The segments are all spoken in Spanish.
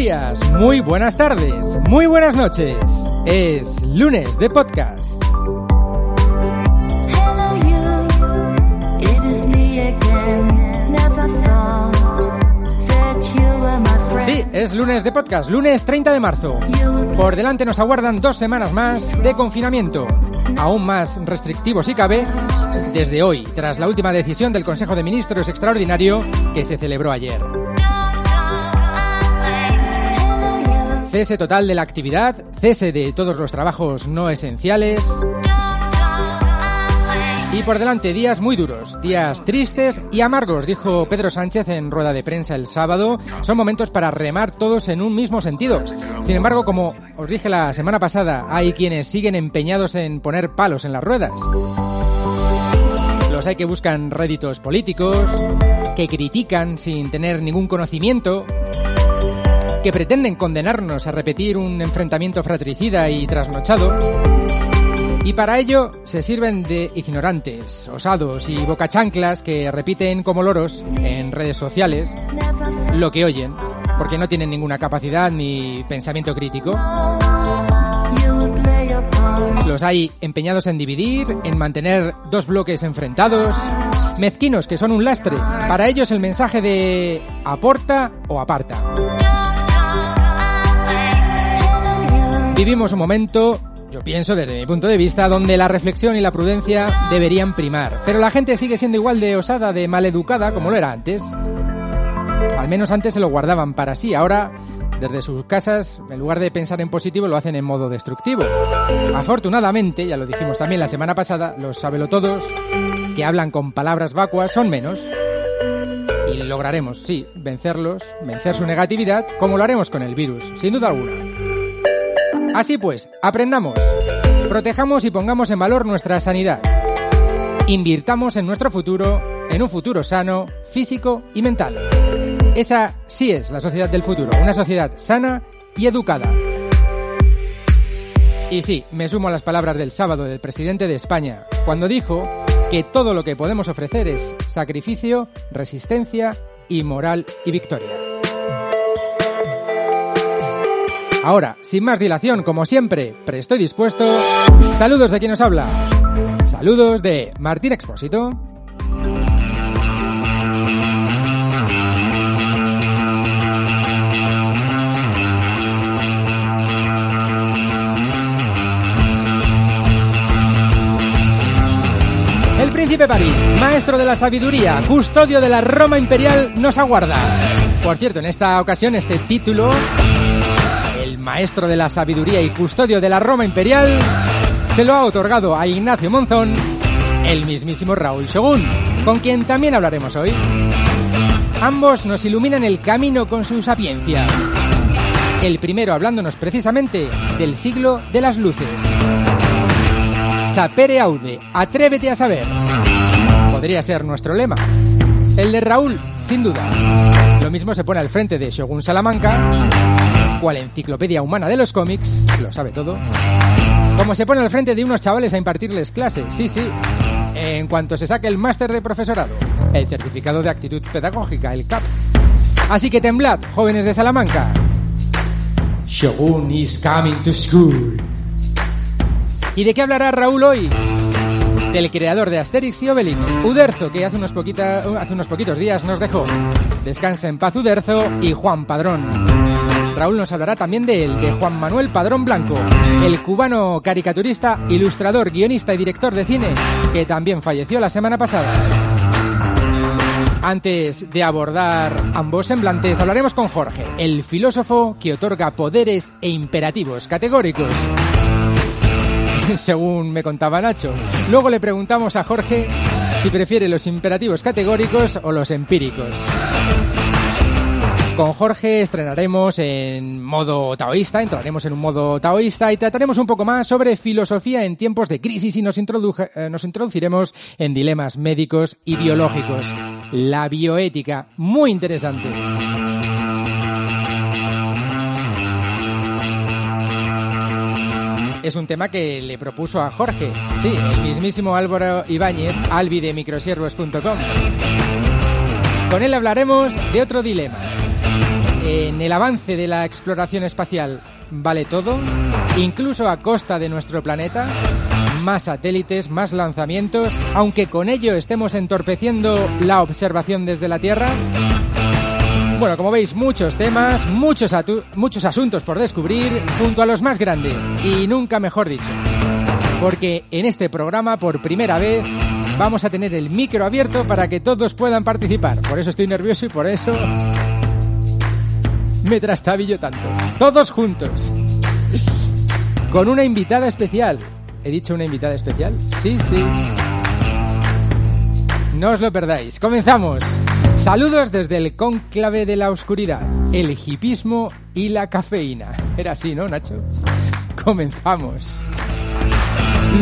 días, muy buenas tardes, muy buenas noches. Es lunes de podcast. Sí, es lunes de podcast, lunes 30 de marzo. Por delante nos aguardan dos semanas más de confinamiento, aún más restrictivo si cabe, desde hoy, tras la última decisión del Consejo de Ministros extraordinario que se celebró ayer. Cese total de la actividad, cese de todos los trabajos no esenciales. Y por delante días muy duros, días tristes y amargos, dijo Pedro Sánchez en rueda de prensa el sábado. Son momentos para remar todos en un mismo sentido. Sin embargo, como os dije la semana pasada, hay quienes siguen empeñados en poner palos en las ruedas. Los hay que buscan réditos políticos, que critican sin tener ningún conocimiento, que pretenden condenarnos a repetir un enfrentamiento fratricida y trasnochado. Y para ello se sirven de ignorantes, osados y bocachanclas que repiten como loros en redes sociales lo que oyen, porque no tienen ninguna capacidad ni pensamiento crítico. Los hay empeñados en dividir, en mantener dos bloques enfrentados, mezquinos que son un lastre. Para ellos el mensaje de aporta o aparta. Vivimos un momento, yo pienso desde mi punto de vista, donde la reflexión y la prudencia deberían primar. Pero la gente sigue siendo igual de osada, de maleducada como lo era antes. Al menos antes se lo guardaban para sí, ahora desde sus casas, en lugar de pensar en positivo, lo hacen en modo destructivo. Afortunadamente, ya lo dijimos también la semana pasada, los sabelotodos que hablan con palabras vacuas son menos. Y lograremos, sí, vencerlos, vencer su negatividad, como lo haremos con el virus, sin duda alguna. Así pues, aprendamos, protejamos y pongamos en valor nuestra sanidad. Invirtamos en nuestro futuro, en un futuro sano, físico y mental. Esa sí es la sociedad del futuro, una sociedad sana y educada. Y sí, me sumo a las palabras del sábado del presidente de España, cuando dijo que todo lo que podemos ofrecer es sacrificio, resistencia y moral y victoria. Ahora, sin más dilación, como siempre, prestoy dispuesto. Saludos de quien nos habla. Saludos de Martín Expósito. El príncipe París, maestro de la sabiduría, custodio de la Roma imperial, nos aguarda. Por cierto, en esta ocasión este título, el maestro de la sabiduría y custodio de la Roma imperial, se lo ha otorgado a Ignacio Monzón, el mismísimo Raúl Shogun, con quien también hablaremos hoy. Ambos nos iluminan el camino con su sapiencia. El primero hablándonos precisamente del siglo de las luces. Sapere aude, atrévete a saber. Podría ser nuestro lema. El de Raúl, sin duda. Lo mismo se pone al frente de Shogun Salamanca, cual enciclopedia humana de los cómics, lo sabe todo. Como se pone al frente de unos chavales a impartirles clases, sí, sí. En cuanto se saque el máster de profesorado, el certificado de actitud pedagógica, el CAP. Así que temblad, jóvenes de Salamanca. Shogun is coming to school. ¿Y de qué hablará Raúl hoy? Del creador de Asterix y Obelix, Uderzo, que hace unos, poquita- hace unos poquitos días nos dejó. Descansa en paz Uderzo y Juan Padrón. Raúl nos hablará también de él, de Juan Manuel Padrón Blanco, el cubano caricaturista, ilustrador, guionista y director de cine, que también falleció la semana pasada. Antes de abordar ambos semblantes, hablaremos con Jorge, el filósofo que otorga poderes e imperativos categóricos. Según me contaba Nacho. Luego le preguntamos a Jorge si prefiere los imperativos categóricos o los empíricos. Con Jorge estrenaremos en modo taoísta, entraremos en un modo taoísta y trataremos un poco más sobre filosofía en tiempos de crisis y eh, nos introduciremos en dilemas médicos y biológicos. La bioética, muy interesante. Es un tema que le propuso a Jorge, sí, el mismísimo Álvaro Ibáñez, albi de microsiervos.com. Con él hablaremos de otro dilema. En el avance de la exploración espacial, ¿vale todo? Incluso a costa de nuestro planeta. Más satélites, más lanzamientos, aunque con ello estemos entorpeciendo la observación desde la Tierra. Bueno, como veis, muchos temas, muchos, asuntos por descubrir, junto a los más grandes, y nunca mejor dicho. Porque en este programa, por primera vez, vamos a tener el micro abierto para que todos puedan participar. Por eso estoy nervioso y por eso me trastabillo tanto. Todos juntos. Con una invitada especial. ¿He dicho una invitada especial? Sí, sí. No os lo perdáis. Comenzamos. Saludos desde el cónclave de la oscuridad, el hipismo y la cafeína. Era así, ¿no, Nacho? Comenzamos.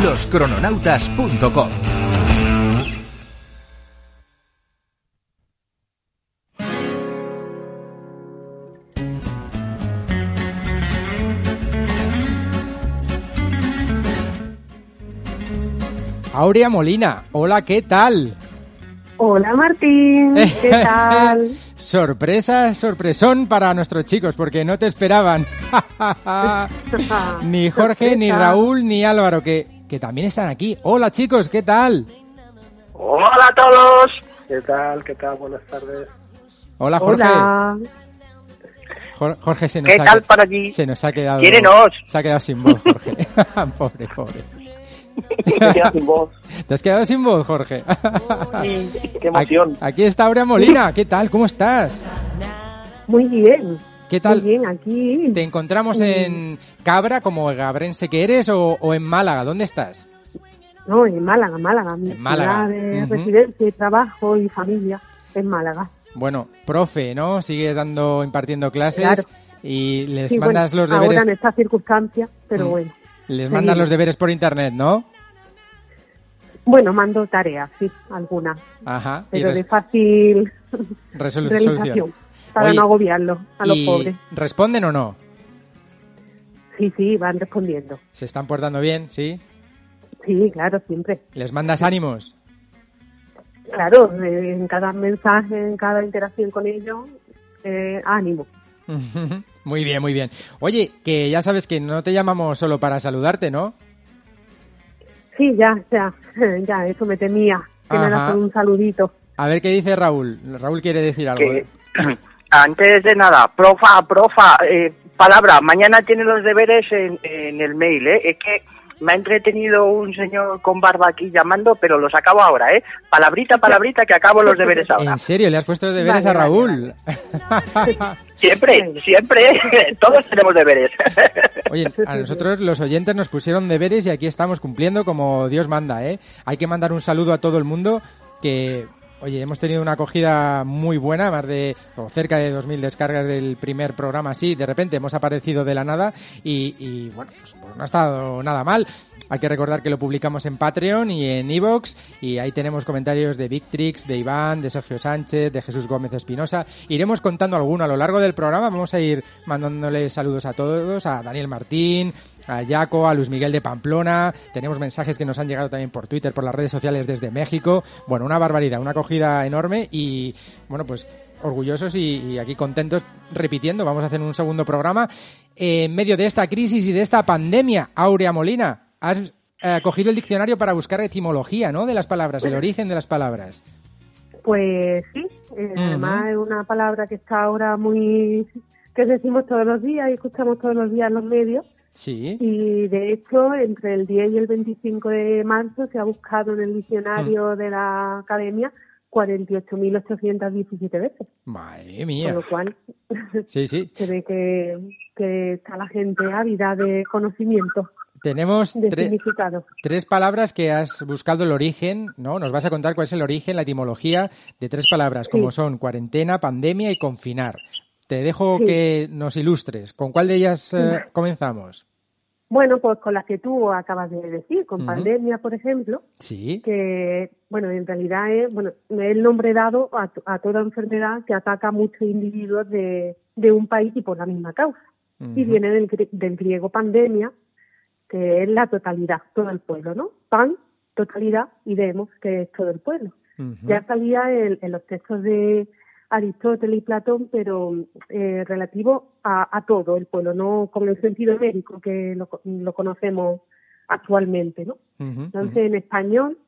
Loscrononautas.com Aurea Molina, hola, ¿qué tal? Hola Martín, ¿qué tal? Sorpresa, sorpresón para nuestros chicos, porque no te esperaban. ni Jorge, ni. Raúl, ni Álvaro, que, que también están aquí. Hola chicos, ¿qué tal? Hola a todos. ¿Qué tal? ¿Qué tal? Buenas tardes. Hola Jorge. Hola. Jorge se nos, ¿Qué ha, tal allí? se nos ha quedado... Quiérenos. Se ha quedado sin voz, Jorge. pobre, pobre. Me quedo sin voz. ¿Te has quedado sin voz, Jorge? Qué emoción. Aquí, aquí está Aurea Molina. ¿Qué tal? ¿Cómo estás? Muy bien. ¿Qué tal? Muy bien, aquí. ¿Te encontramos en Cabra, como gabrense que eres, o, o en Málaga? ¿Dónde estás? No, en Málaga, Málaga. Mi En Málaga. ciudad de Ujú. residencia y trabajo y familia en Málaga. Bueno, profe, ¿no? Sigues dando, impartiendo clases Claro. y les Sí, mandas bueno, los deberes, Ahora en estas circunstancias, pero Mm. bueno. Les mandas los deberes por internet, ¿no? Bueno, mando tareas, sí, algunas, Ajá. pero de fácil resolu- realización, para Oye, no agobiarlos a los ¿Y pobres. responden o no? Sí, sí, van respondiendo. ¿Se están portando bien? ¿Sí? Sí, claro, siempre. ¿Les mandas ánimos? Claro, eh, en cada mensaje, en cada interacción con ellos, eh, ánimo. muy bien, muy bien. Oye, que ya sabes que no te llamamos solo para saludarte, ¿no? Sí, ya, ya, ya, eso me temía. Que me Ajá. das un saludito. A ver qué dice Raúl. Raúl quiere decir algo. Que, ¿eh? antes de nada, profa, profa, eh, palabra, mañana tiene los deberes en, en el mail, ¿eh? Es que me ha entretenido un señor con barba aquí llamando, pero los acabo ahora, ¿eh? Palabrita, palabrita, que acabo los deberes ahora. ¿En serio? ¿Le has puesto deberes Vale, a vale, Raúl? Siempre, siempre, todos tenemos deberes. Oye, a nosotros los oyentes nos pusieron deberes y aquí estamos cumpliendo como Dios manda, ¿eh? Hay que mandar un saludo a todo el mundo que, oye, hemos tenido una acogida muy buena, más de o cerca de 2.000 descargas del primer programa así, de repente hemos aparecido de la nada y, y, bueno, pues, pues no ha estado nada mal. Hay que recordar que lo publicamos en Patreon y en Evox y ahí tenemos comentarios de Victrix, de Iván, de Sergio Sánchez, de Jesús Gómez Espinosa. Iremos contando alguno a lo largo del programa. Vamos a ir mandándole saludos a todos, a Daniel Martín, a Jaco, a Luis Miguel de Pamplona. Tenemos mensajes que nos han llegado también por Twitter, por las redes sociales desde México. Bueno, una barbaridad, una acogida enorme y bueno, pues orgullosos y, y aquí contentos repitiendo. Vamos a hacer un segundo programa en medio de esta crisis y de esta pandemia. Aurea Molina, has eh, cogido el diccionario para buscar etimología, ¿no? De las palabras, el origen de las palabras. Pues sí, eh, además es una palabra que está ahora muy que decimos todos los días y escuchamos todos los días en los medios. Sí. Y de hecho, entre el 10 y el 25 de marzo se ha buscado en el diccionario Mm. de la academia 48.817 veces. Madre Con mía. lo cual, Sí, sí. se ve que, que está la gente ávida de conocimiento, Tenemos tre- tres palabras que has buscado el origen, ¿no? Nos vas a contar cuál es el origen, la etimología de tres palabras, como Sí. son cuarentena, pandemia y confinar. Te dejo Sí. que nos ilustres. ¿Con cuál de ellas eh, comenzamos? Bueno, pues con las que tú acabas de decir, con pandemia, por ejemplo, Sí. que, bueno, en realidad es, bueno, es el nombre dado a, a toda enfermedad que ataca a muchos individuos de, de un país y por la misma causa. Y viene del, gri- del griego pandemia, que es la totalidad, todo el pueblo, ¿no? Pan, totalidad, y demos, que es todo el pueblo. Ya salía en, en los textos de Aristóteles y Platón, pero eh, relativo a, a todo el pueblo, no con el sentido médico que lo, lo conocemos actualmente, ¿no? Entonces, en español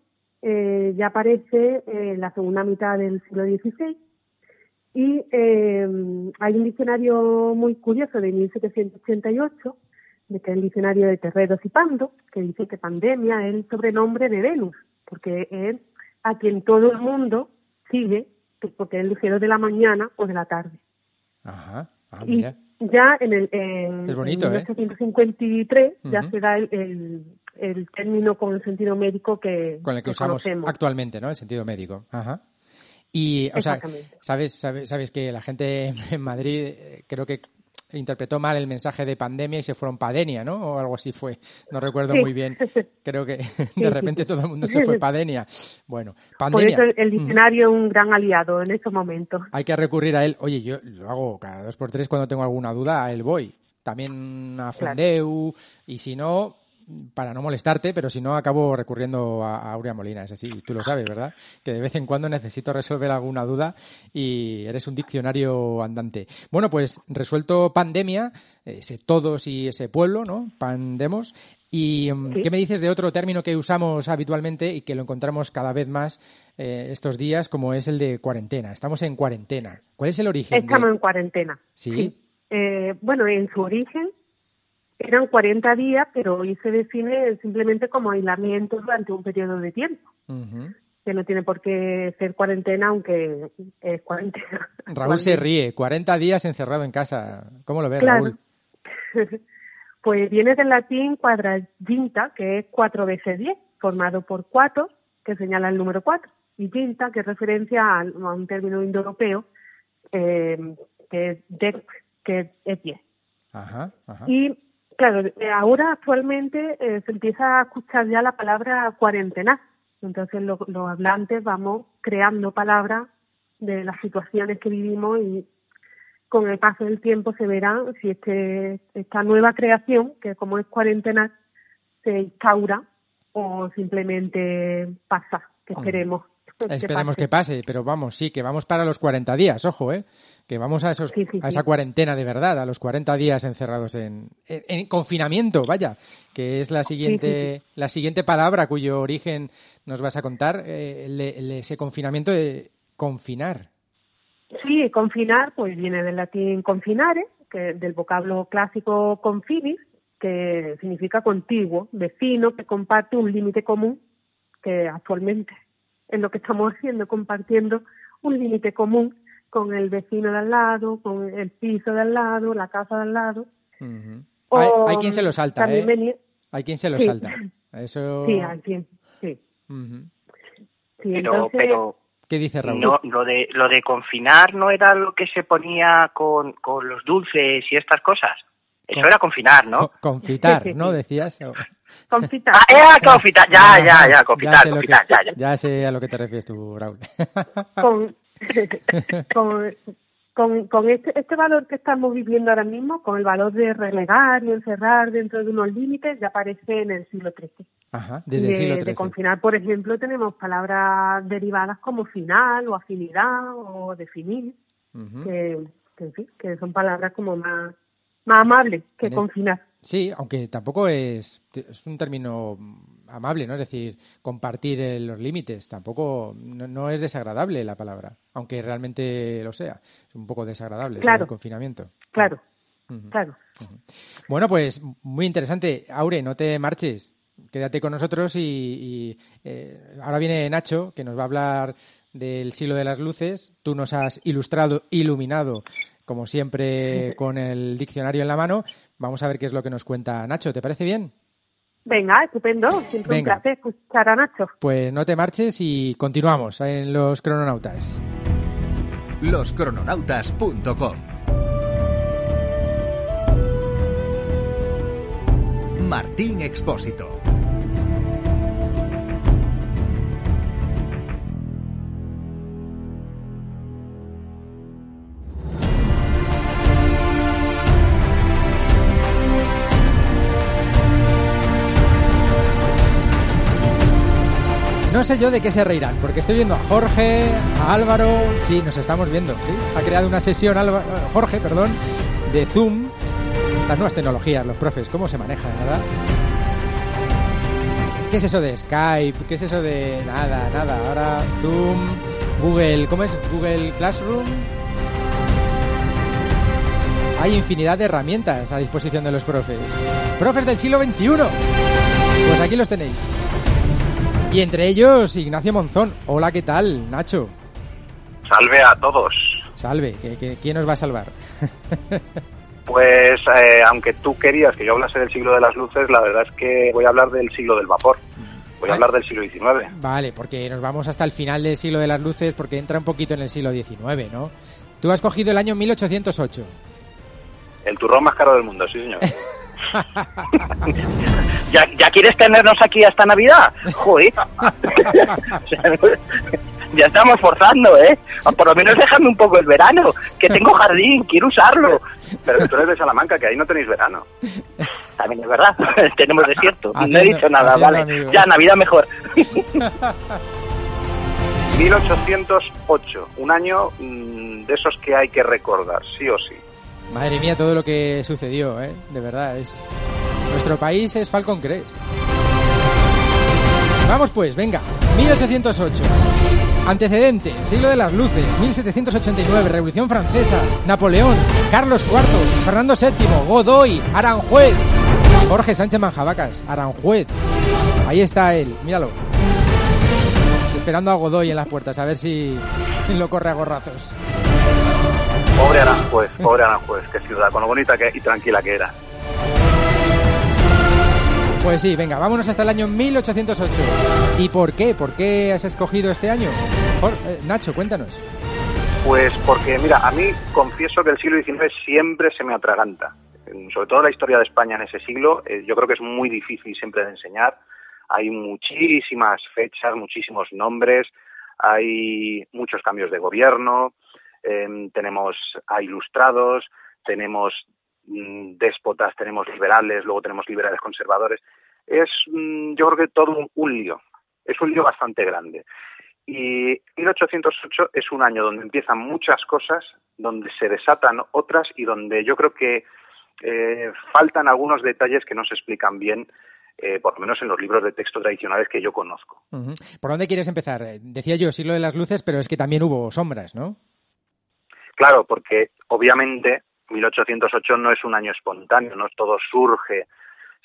eh, ya aparece en la segunda mitad del siglo XVI y eh, hay un diccionario muy curioso de 1788, de que es el diccionario de Terreros y Pando, que dice que pandemia es el sobrenombre de Venus, porque es a quien todo el mundo sigue, pues porque es el lucero de la mañana o de la tarde. Ajá. Ah, Y ya en el en, Es bonito, en ¿eh? 1853 ya Ujú. se da el, el, el término con el sentido médico que, Con el que que usamos conocemos. actualmente, ¿no? El sentido médico. Ajá. Y, o sea, sabes, sabes, sabes que la gente en Madrid eh, creo que interpretó mal el mensaje de pandemia y se fueron padenia, ¿no? O algo así fue. No recuerdo Sí. muy bien. Creo que de repente todo el mundo se fue padenia. Bueno, Por pandemia. eso el, el diccionario es un gran aliado en estos momentos. Hay que recurrir a él. Oye, yo lo hago cada dos por tres cuando tengo alguna duda, a él voy. También a Fundeu, y si no, para no molestarte, pero si no, acabo recurriendo a, a Aurea Molina. Es así, tú lo sabes, ¿verdad? Que de vez en cuando necesito resolver alguna duda y eres un diccionario andante. Bueno, pues resuelto pandemia, ese todos y ese pueblo, ¿no? Pandemos. ¿Y mm, Sí. qué me dices de otro término que usamos habitualmente y que lo encontramos cada vez más eh, estos días, como es el de cuarentena? Estamos en cuarentena. ¿Cuál es el origen? de- Estamos en cuarentena. Sí. Eh, bueno, en su origen eran 40 días, pero hoy se define simplemente como aislamiento durante un periodo de tiempo, que no tiene por qué ser cuarentena, aunque es cuarentena. Raúl se ríe. 40 días encerrado en casa. ¿Cómo lo ves, Claro. Raúl? Pues viene del latín quadraginta, que es cuatro veces diez, formado por cuatro, que señala el número cuatro, y ginta, que es referencia a, a un término indoeuropeo, eh, que es dex, que es diez. Ajá, ajá. Y claro, eh, ahora actualmente eh, se empieza a escuchar ya la palabra cuarentena. Entonces lo- los hablantes vamos creando palabras de las situaciones que vivimos y con el paso del tiempo se verá si este, esta nueva creación, que como es cuarentena, se instaura o simplemente pasa, que Hombre, esperemos. Pase. que pase, pero vamos, sí, que vamos para los 40 días, ojo, ¿eh? Que vamos a, esos, Sí, sí, a esa cuarentena de verdad, a los 40 días encerrados en, en, en confinamiento, vaya, que es la siguiente, la siguiente palabra cuyo origen nos vas a contar, eh, el- el- ese confinamiento de confinar. Sí, confinar, pues viene del latín confinare, que del vocablo clásico confinis, que significa contiguo, vecino, que comparte un límite común, que actualmente es lo que estamos haciendo, compartiendo un límite común con el vecino de al lado, con el piso de al lado, la casa de al lado. Hay, hay quien se lo salta, también ¿eh? venía- Hay quien se lo Sí. salta. Eso... Sí, al fin, sí. Pero, entonces, pero ¿Qué dice Raúl? no, lo de lo de confinar no era lo que se ponía con, con los dulces y estas cosas. Eso Con- era confinar, ¿no? Co- Confitar, ¿no? Decías. Confitar. Ah, era confitar, ya, ya, ya, confitar, sé lo confitar, que- ya, ya. ya sé a lo que te refieres tú, Raúl. con, con, con, con este, este valor que estamos viviendo ahora mismo, con el valor de relegar y encerrar dentro de unos límites, ya aparece en el siglo XIII. Ajá, desde el de, siglo de XIII. confinar, por ejemplo, tenemos palabras derivadas como final o afinidad o definir, que, que, en fin, que son palabras como más, más amables que En confinar. Sí, aunque tampoco es, es un término amable, ¿no? Es decir, compartir eh, los límites. Tampoco, no, no es desagradable la palabra, aunque realmente lo sea. Es un poco desagradable Claro. del confinamiento. Claro, claro. Bueno, pues muy interesante. Aure, no te marches. Quédate con nosotros y, y, eh, ahora viene Nacho, que nos va a hablar del siglo de las luces. Tú nos has ilustrado, iluminado, como siempre, con el diccionario en la mano. Vamos a ver qué es lo que nos cuenta Nacho. ¿Te parece bien? Venga, estupendo. Siempre Venga. un placer escuchar a Nacho. Pues no te marches y continuamos en los crononautas. loscrononautas.com Martín Expósito. No sé yo de qué se reirán, porque estoy viendo a Jorge, a Álvaro, sí, nos estamos viendo, sí. Ha creado una sesión, Álvaro- Jorge, perdón, de Zoom. Las nuevas tecnologías, los profes, cómo se manejan, ¿verdad? ¿Qué es eso de Skype? ¿Qué es eso de nada, nada? Ahora Zoom, Google, ¿cómo es? Google Classroom. Hay infinidad de herramientas a disposición de los profes. Profes del siglo XXI. Pues aquí los tenéis. Y entre ellos, Ignacio Monzón. Hola, ¿qué tal, Nacho? Salve a todos. Salve, ¿que- que- ¿quién nos va a salvar? Pues eh, aunque tú querías que yo hablase del siglo de las luces, la verdad es que voy a hablar del siglo del vapor. Voy a Ay. hablar del siglo XIX. Vale, porque nos vamos hasta el final del siglo de las luces, porque entra un poquito en el siglo XIX, ¿no? Tú has cogido el año 1808. El turrón más caro del mundo, sí señor. ¿Ya, ¿Ya quieres tenernos aquí hasta Navidad? Joder. ya estamos forzando, ¿eh? Por lo menos déjame un poco el verano, que tengo jardín, quiero usarlo. Pero que tú eres de Salamanca, que ahí no tenéis verano. También es verdad, tenemos desierto. No he dicho nada, vale. Ya, Navidad mejor. 1808, un año mm, de esos que hay que recordar, sí o sí. Madre mía, todo lo que sucedió, ¿eh? De verdad, es... Nuestro país es Falcon Crest. Vamos pues, venga. 1808. Antecedente, siglo de las luces, 1789, Revolución Francesa, Napoleón, Carlos IV, Fernando VII, Godoy, Aranjuez, Jorge Sánchez Manjabacas, Aranjuez. Ahí está él, míralo. Esperando a Godoy en las puertas, a ver si lo corre a gorrazos. Pobre Aranjuez, pobre Aranjuez, qué ciudad, con lo bonita que, y tranquila que era. Pues sí, venga, vámonos hasta el año 1808. ¿Y por qué? ¿Por qué has escogido este año? Jor- eh, Nacho, cuéntanos. Pues porque, mira, a mí confieso que el siglo XIX siempre se me atraganta. Sobre todo la historia de España en ese siglo, eh, yo creo que es muy difícil siempre de enseñar. Hay muchísimas fechas, muchísimos nombres, hay muchos cambios de gobierno, em, tenemos a ilustrados, tenemos mm, déspotas, tenemos liberales, luego tenemos liberales conservadores. Es, mm, yo creo que todo un, un lío. Es un lío bastante grande. Y 1808 es un año donde empiezan muchas cosas, donde se desatan otras y donde yo creo que eh, faltan algunos detalles que no se explican bien, eh, por lo menos en los libros de texto tradicionales que yo conozco. ¿Por dónde quieres empezar? Eh, Decía yo siglo de las luces, pero es que también hubo sombras, ¿no? Claro, porque obviamente 1808 no es un año espontáneo, no todo surge,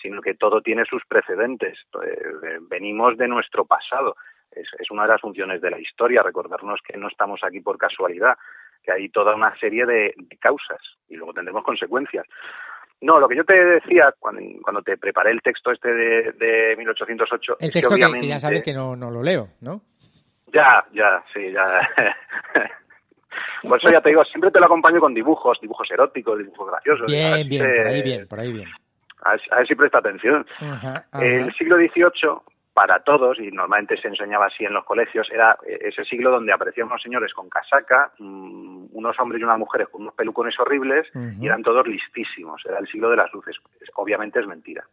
sino que todo tiene sus precedentes. Eh, venimos de nuestro pasado. Es, es una de las funciones de la historia, recordarnos que no estamos aquí por casualidad, que hay toda una serie de, de causas y luego tendremos consecuencias. No, lo que yo te decía cuando, cuando te preparé el texto este de, de 1808 El texto que, obviamente que ya sabes que no, no lo leo, ¿no? ya, ya, sí, ya. Por eso ya te digo, siempre te lo acompaño con dibujos, dibujos eróticos, dibujos graciosos. Bien, bien, por ahí bien, por ahí bien. A ver, a ver si presta atención. Ajá, ajá. El siglo XVIII, para todos, y normalmente se enseñaba así en los colegios, era eh, ese siglo donde aparecían unos señores con casaca, mm, unos hombres y unas mujeres con unos pelucones horribles, y eran todos listísimos. Era el siglo de las luces. Es- Obviamente es mentira.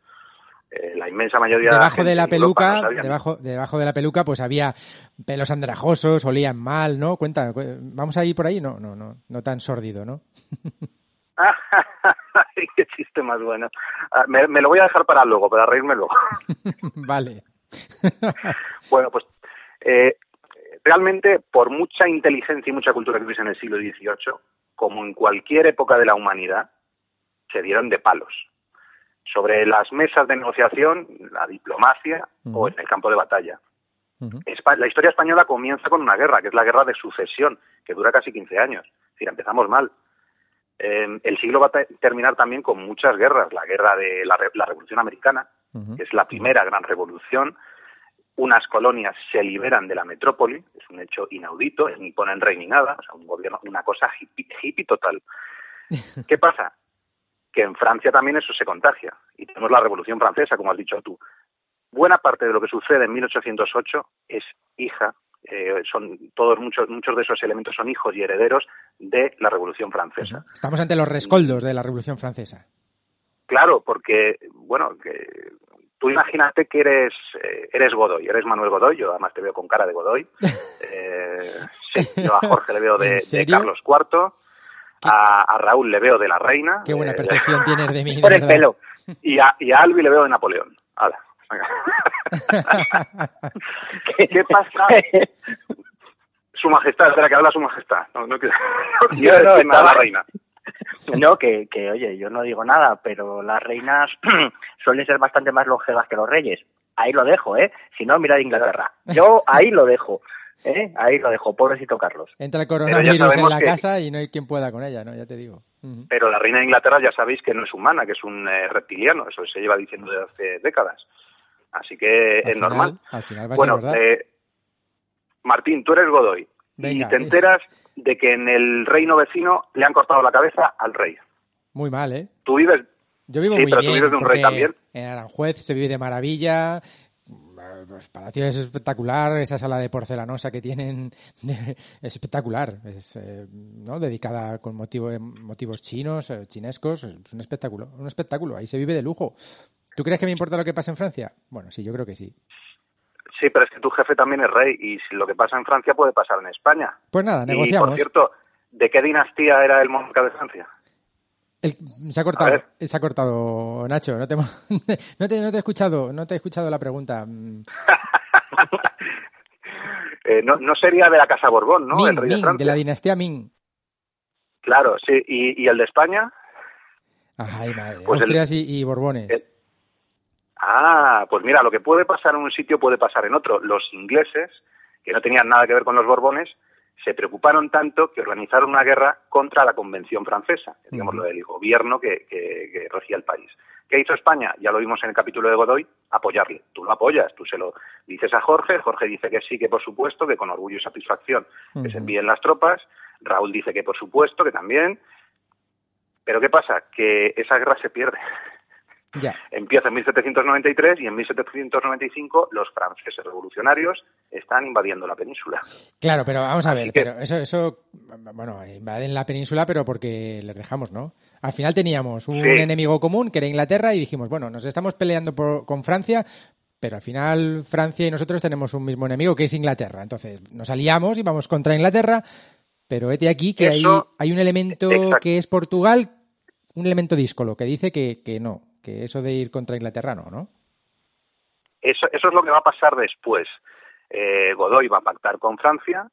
Eh, la inmensa mayoría Debajo de la en Europa peluca, no debajo, debajo de la peluca, pues había pelos andrajosos, olían mal, ¿no? Cuenta, cu- ¿vamos a ir por ahí? No, no, no, no tan sórdido, ¿no? Qué chiste más bueno. Ah, Me, me lo voy a dejar para luego, para reírme luego. vale. Bueno, pues eh, realmente por mucha inteligencia y mucha cultura que hubiese en el siglo XVIII, como en cualquier época de la humanidad, se dieron de palos. Sobre las mesas de negociación, la diplomacia o en el campo de batalla. La historia española comienza con una guerra, que es la guerra de sucesión, que dura casi 15 años. Es decir, empezamos mal. Eh, el siglo va a te- terminar también con muchas guerras. La guerra de la, re- la Revolución Americana, que es la primera gran revolución. Unas colonias se liberan de la metrópoli, es un hecho inaudito, ni ponen rey ni nada, o sea, un gobierno, una cosa hippie, hippie total. ¿Qué pasa? Que en Francia también eso se contagia. Y tenemos la Revolución Francesa, como has dicho tú. Buena parte de lo que sucede en 1808 es hija, eh, son todos muchos muchos de esos elementos son hijos y herederos de la Revolución Francesa. Estamos ante los rescoldos de la Revolución Francesa. Claro, porque, bueno, que tú imagínate que eres eh, eres Godoy, eres Manuel Godoy, yo además te veo con cara de Godoy. Eh, sí, yo a Jorge le veo de. Carlos IV, a, a Raúl le veo de la reina. Qué buena eh, percepción tienes de mí. Por de el pelo. Y a, y a Albi le veo de Napoleón. ¿Qué pasa? Su majestad, espera que habla su majestad. No, no, quiero- no quiero Yo no, decir nada de la reina. No, que, que oye, yo no digo nada, pero las reinas suelen ser bastante más longevas que los reyes. Ahí lo dejo, ¿eh? Si no, mira de Inglaterra. Yo ahí lo dejo, ¿eh? Ahí lo dejo, pobrecito Carlos. Entra el coronavirus en la que- casa y no hay quien pueda con ella, ¿no? Ya te digo. Pero la reina de Inglaterra ya sabéis que no es humana, que es un eh, reptiliano. Eso se lleva diciendo desde hace décadas. Así que Al es final- normal. Al final va a Bueno, ser eh, Martín, tú eres Godoy. Venga, y te enteras de que en el reino vecino le han cortado la cabeza al rey. Muy mal, ¿eh? Tú vives Yo vivo Sí, muy pero tú bien. vives de un rey también. En Aranjuez se vive de maravilla. El palacio es espectacular, esa sala de porcelanosa que tienen es espectacular, es eh, ¿no? dedicada con motivo, motivos chinos, eh, chinescos, es un espectáculo, un espectáculo, ahí se vive de lujo. ¿Tú crees que me importa lo que pasa en Francia? Bueno, sí, yo creo que sí. Sí, pero es que tu jefe también es rey y si lo que pasa en Francia puede pasar en España. Pues nada, Y negociamos. por cierto, ¿de qué dinastía era el monarca de Francia? El- se ha cortado, se ha cortado, Nacho, no te, no te, no te he escuchado, no te he escuchado la pregunta. Mm, Eh, no, no sería de la casa Borbón, ¿no? El rey de Ming, Francia. de la dinastía Ming. Claro, sí. ¿Y, y el de España? Ay, madre. Pues el- Austrias y, y Borbones. el- Ah, pues mira, lo que puede pasar en un sitio puede pasar en otro. Los ingleses, que no tenían nada que ver con los Borbones, se preocuparon tanto que organizaron una guerra contra la Convención Francesa, digamos, lo del gobierno que, que, que regía el país. ¿Qué hizo España? Ya lo vimos en el capítulo de Godoy, apoyarle. Tú lo apoyas, tú se lo dices a Jorge, Jorge dice que sí, que por supuesto, que con orgullo y satisfacción que se envíen las tropas, Raúl dice que por supuesto, que también. Pero ¿qué pasa? Que esa guerra se pierde. Ya. Empieza en 1793 y en 1795 los franceses revolucionarios están invadiendo la península. Claro, pero vamos a ver, que- pero eso, eso, bueno, invaden la península, pero porque les dejamos, ¿no? Al final teníamos un Sí. enemigo común, que era Inglaterra, y dijimos, bueno, nos estamos peleando por- con Francia, pero al final Francia y nosotros tenemos un mismo enemigo, que es Inglaterra. Entonces nos aliamos y vamos contra Inglaterra, pero vete aquí que hay, un elemento exacto. que es Portugal, un elemento díscolo, que dice que, que no, que eso de ir contra Inglaterra no, ¿no? Eso, eso es lo que va a pasar después. Eh, Godoy va a pactar con Francia,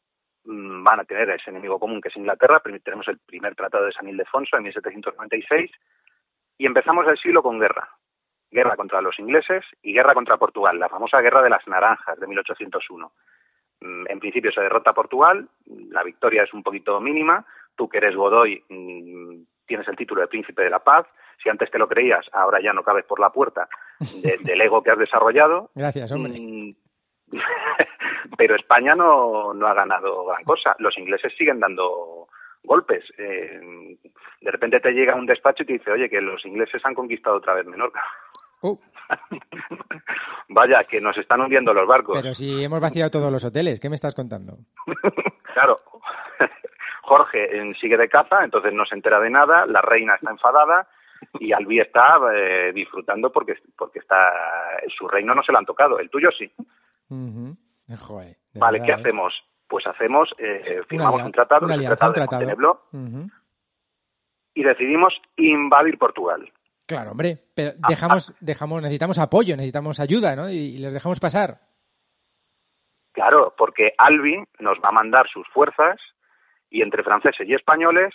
mm, van a tener ese enemigo común que es Inglaterra, tenemos el primer tratado de San Ildefonso en 1796 y empezamos el siglo con guerra. Guerra contra los ingleses y guerra contra Portugal, la famosa guerra de las naranjas de 1801. Mm, En principio se derrota Portugal, la victoria es un poquito mínima, tú que eres Godoy mm, tienes el título de príncipe de la paz, si antes te lo creías, ahora ya no cabes por la puerta de- del ego que has desarrollado, Gracias, hombre. Mm, Pero España no, no ha ganado gran cosa. Los ingleses siguen dando golpes. Eh, de repente te llega un despacho y te dice, oye, que los ingleses han conquistado otra vez Menorca. Uh, Vaya, que nos están hundiendo los barcos. pero si hemos vaciado todos los hoteles, ¿qué me estás contando? claro. Jorge eh, sigue de caza, entonces no se entera de nada, la reina está enfadada y Albi está eh, disfrutando porque, porque está su reino no se lo han tocado, el tuyo sí. Joder, de Vale, verdad, ¿qué ¿eh? hacemos? Pues hacemos, eh, firmamos un tratado, un de tratado. Ujú. y decidimos invadir Portugal. Claro, hombre, pero Ah, dejamos, dejamos, necesitamos apoyo, necesitamos ayuda, ¿no? Y, y les dejamos pasar. Claro, porque Albi nos va a mandar sus fuerzas y entre franceses y españoles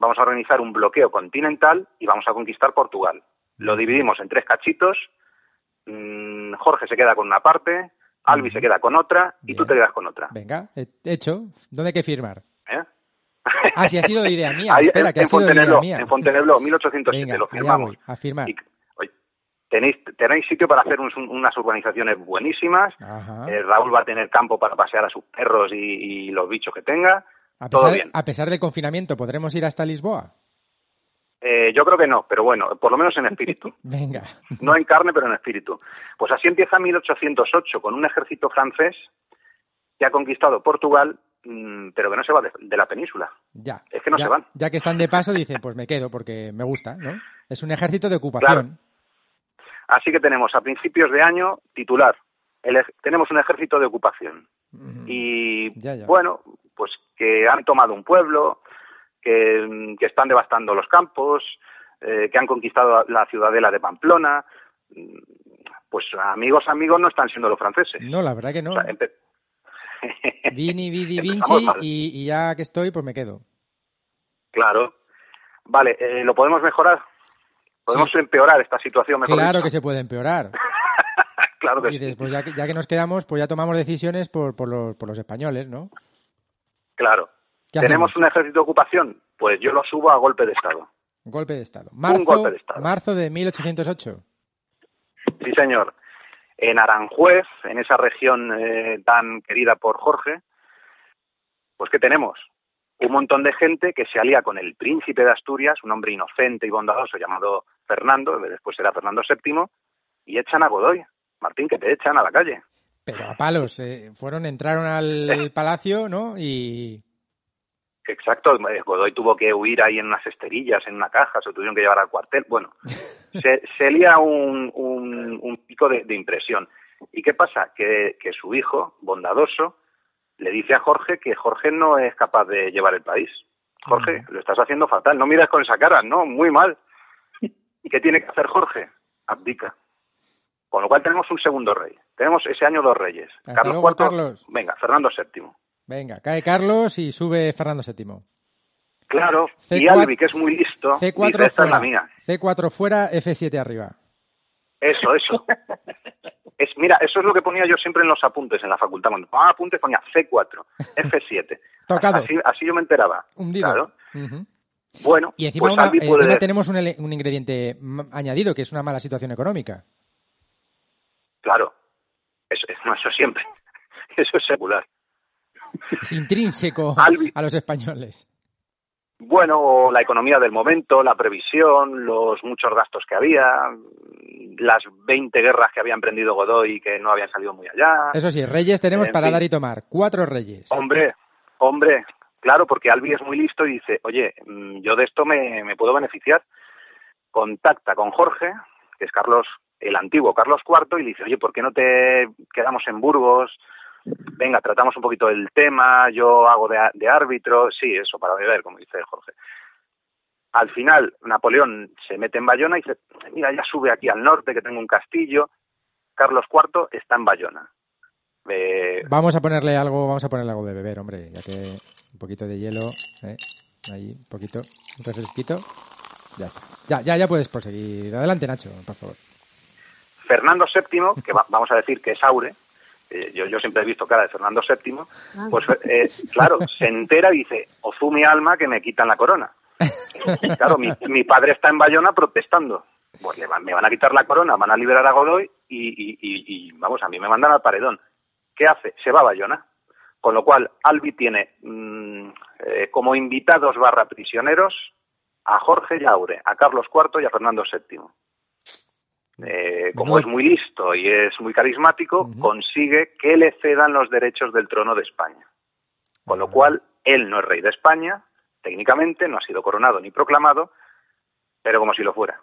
vamos a organizar un bloqueo continental y vamos a conquistar Portugal. Lo dividimos en tres cachitos. mm, Jorge se queda con una parte, Albi se queda con otra y tú Bien. te quedas con otra. Venga, he- hecho. ¿Dónde hay que firmar? ¿eh? Ah, sí, ha sido idea mía. Ahí, Espera, en, que ha en sido idea mía. en Fontainebleau, 1807, Venga, lo firmamos. voy, a firmar. Y, oye, tenéis, tenéis sitio para hacer un- unas urbanizaciones buenísimas. Eh, Raúl va a tener campo para pasear a sus perros y, y los bichos que tenga. A Todo pesar, bien. a pesar del confinamiento, ¿podremos ir hasta Lisboa? Eh, yo creo que no, pero bueno, por lo menos en espíritu. Venga. No en carne, pero en espíritu. Pues así empieza 1808 con un ejército francés que ha conquistado Portugal, mm, pero que no se va de, de la península. Ya. Es que no ya, se van. Ya que están de paso, dicen, pues me quedo porque me gusta, ¿no? Es un ejército de ocupación. Así que tenemos a principios de año titular. el tenemos un ejército de ocupación. Y Ya, ya. bueno, pues que han tomado un pueblo, que, que están devastando los campos, eh, que han conquistado la ciudadela de Pamplona. Pues amigos, amigos no están siendo los franceses. No, la verdad que no. O sea, empe- Vini, Vidi, Vinci y, y ya que estoy, pues me quedo. Claro. Vale, eh, ¿lo podemos mejorar? ¿Podemos Sí. empeorar esta situación mejor Claro dicho? que se puede empeorar. claro que Dices, sí. pues ya que, ya que nos quedamos, pues ya tomamos decisiones por, por, los, por los españoles, ¿no? Claro. ¿Qué ¿Tenemos hacemos? un ejército de ocupación? Pues yo lo subo a golpe de Estado. Golpe de Estado. Marzo, golpe de Estado. marzo de 1808. Sí, señor. En Aranjuez, en esa región eh, tan querida por Jorge, pues ¿qué tenemos? Un montón de gente que se alía con el príncipe de Asturias, un hombre inocente y bondadoso llamado Fernando, después era Fernando VII, y echan a Godoy. Martín, que te echan a la calle. Pero a palos, eh, fueron, entraron al palacio, ¿no? Y Exacto, eh, Godoy tuvo que huir ahí en unas esterillas, en una caja, se tuvieron que llevar al cuartel. Bueno, se, se lía un, un, un pico de, de impresión. ¿Y qué pasa? Que, que su hijo, bondadoso, le dice a Jorge que Jorge no es capaz de llevar el país. Jorge, lo estás haciendo fatal, no miras con esa cara, no, muy mal. ¿Y qué tiene que hacer Jorge? Abdica. Con lo cual tenemos un segundo rey. Tenemos ese año dos reyes. Hasta Carlos luego, IV, Carlos. venga, Fernando VII. venga, cae Carlos y sube Fernando VII. Claro, y C4 Albi, que es muy listo, C4 dice, esta es la mía. C4 fuera, F7 arriba. Eso, eso. Es, mira, eso es lo que ponía yo siempre en los apuntes en la facultad. Cuando tomaba apuntes ponía C4, F7. Tocado. Así, así yo me enteraba. Hundido. Claro. Bueno, Y encima, pues una- Albi encima puede... tenemos un, ingrediente añadido, que es una mala situación económica. Claro. Eso, eso siempre. Eso es secular. Es intrínseco Albi- a los españoles. Bueno, la economía del momento, la previsión, los muchos gastos que había, las 20 guerras que había emprendido Godoy y que no habían salido muy allá. Eso sí, reyes tenemos En para fin. dar y tomar. Cuatro reyes. Hombre, hombre, claro, porque Albi es muy listo y dice, oye, mm, yo de esto me, me puedo beneficiar. Contacta con Jorge, que es Carlos, el antiguo Carlos IV, y le dice, oye, ¿por qué no te quedamos en Burgos? Venga, tratamos un poquito el tema, yo hago de, árbitro, sí, eso, para beber, como dice Jorge. Al final, Napoleón se mete en Bayona y dice, mira, ya sube aquí al norte, que tengo un castillo. Carlos IV está en Bayona. Eh, Vamos a ponerle algo, vamos a ponerle algo de beber, hombre, ya que un poquito de hielo, ¿eh? ahí, un poquito, un refresquito. Ya. Ya, ya, ya puedes proseguir. Adelante, Nacho, por favor. Fernando VII, que va- vamos a decir que es Aure, eh, yo, yo siempre he visto cara de Fernando VII, pues eh, claro, se entera y dice, Ozu mi alma que me quitan la corona. Claro, mi, mi padre está en Bayona protestando. Pues le van- me van a quitar la corona, van a liberar a Godoy y, y- y- y, vamos, a mí me mandan al paredón. ¿Qué hace? Se va a Bayona. Con lo cual, Albi tiene mm, eh, como invitados barra prisioneros a Jorge y a Aure, a Carlos IV y a Fernando VII. Eh, como es muy listo y es muy carismático, consigue que le cedan los derechos del trono de España. Con lo Ah. cual, él no es rey de España, técnicamente, no ha sido coronado ni proclamado, pero como si lo fuera.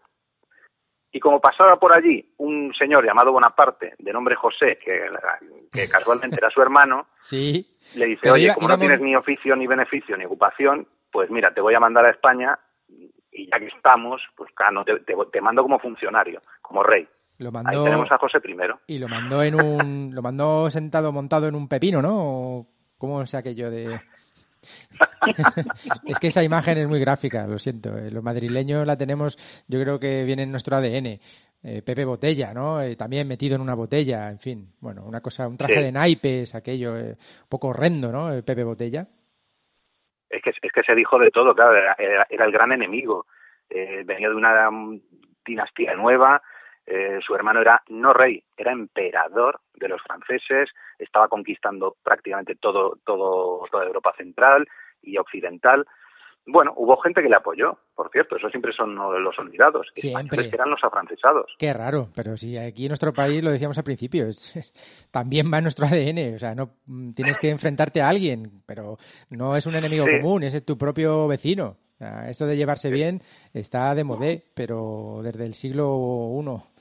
Y como pasaba por allí un señor llamado Bonaparte, de nombre José, que, que casualmente era su hermano, Sí. le dice, oye, como no tienes ni oficio, ni beneficio, ni ocupación, pues mira, te voy a mandar a España y ya que estamos, pues claro, te, te, te mando como funcionario, como rey. Lo Ahí tenemos a José I. y lo mandó en un lo mandó sentado montado en un pepino, ¿no? ¿O ¿Cómo es aquello de es que esa imagen es muy gráfica, lo siento. eh, Los madrileños la tenemos, yo creo que viene en nuestro ADN. Eh, Pepe Botella, ¿no? Eh, también metido en una botella, en fin. Bueno, una cosa, un traje Sí. de naipes, aquello, eh, un poco horrendo, ¿no? Pepe Botella. Es que, es que se dijo de todo, claro, era, era- el gran enemigo. Eh, venía de una dinastía nueva, eh, su hermano era no rey, era emperador de los franceses, estaba conquistando prácticamente todo, todo, toda Europa central y occidental. Bueno, hubo gente que le apoyó, por cierto, eso siempre son los olvidados. Siempre. Que eran los afrancesados. Qué raro, pero si aquí en nuestro país lo decíamos al principio, es- es- también va en nuestro ADN, o sea, no mm, tienes que enfrentarte a alguien, pero no es un enemigo Sí. común, es tu propio vecino. O sea, esto de llevarse bien está de modé, pero desde el siglo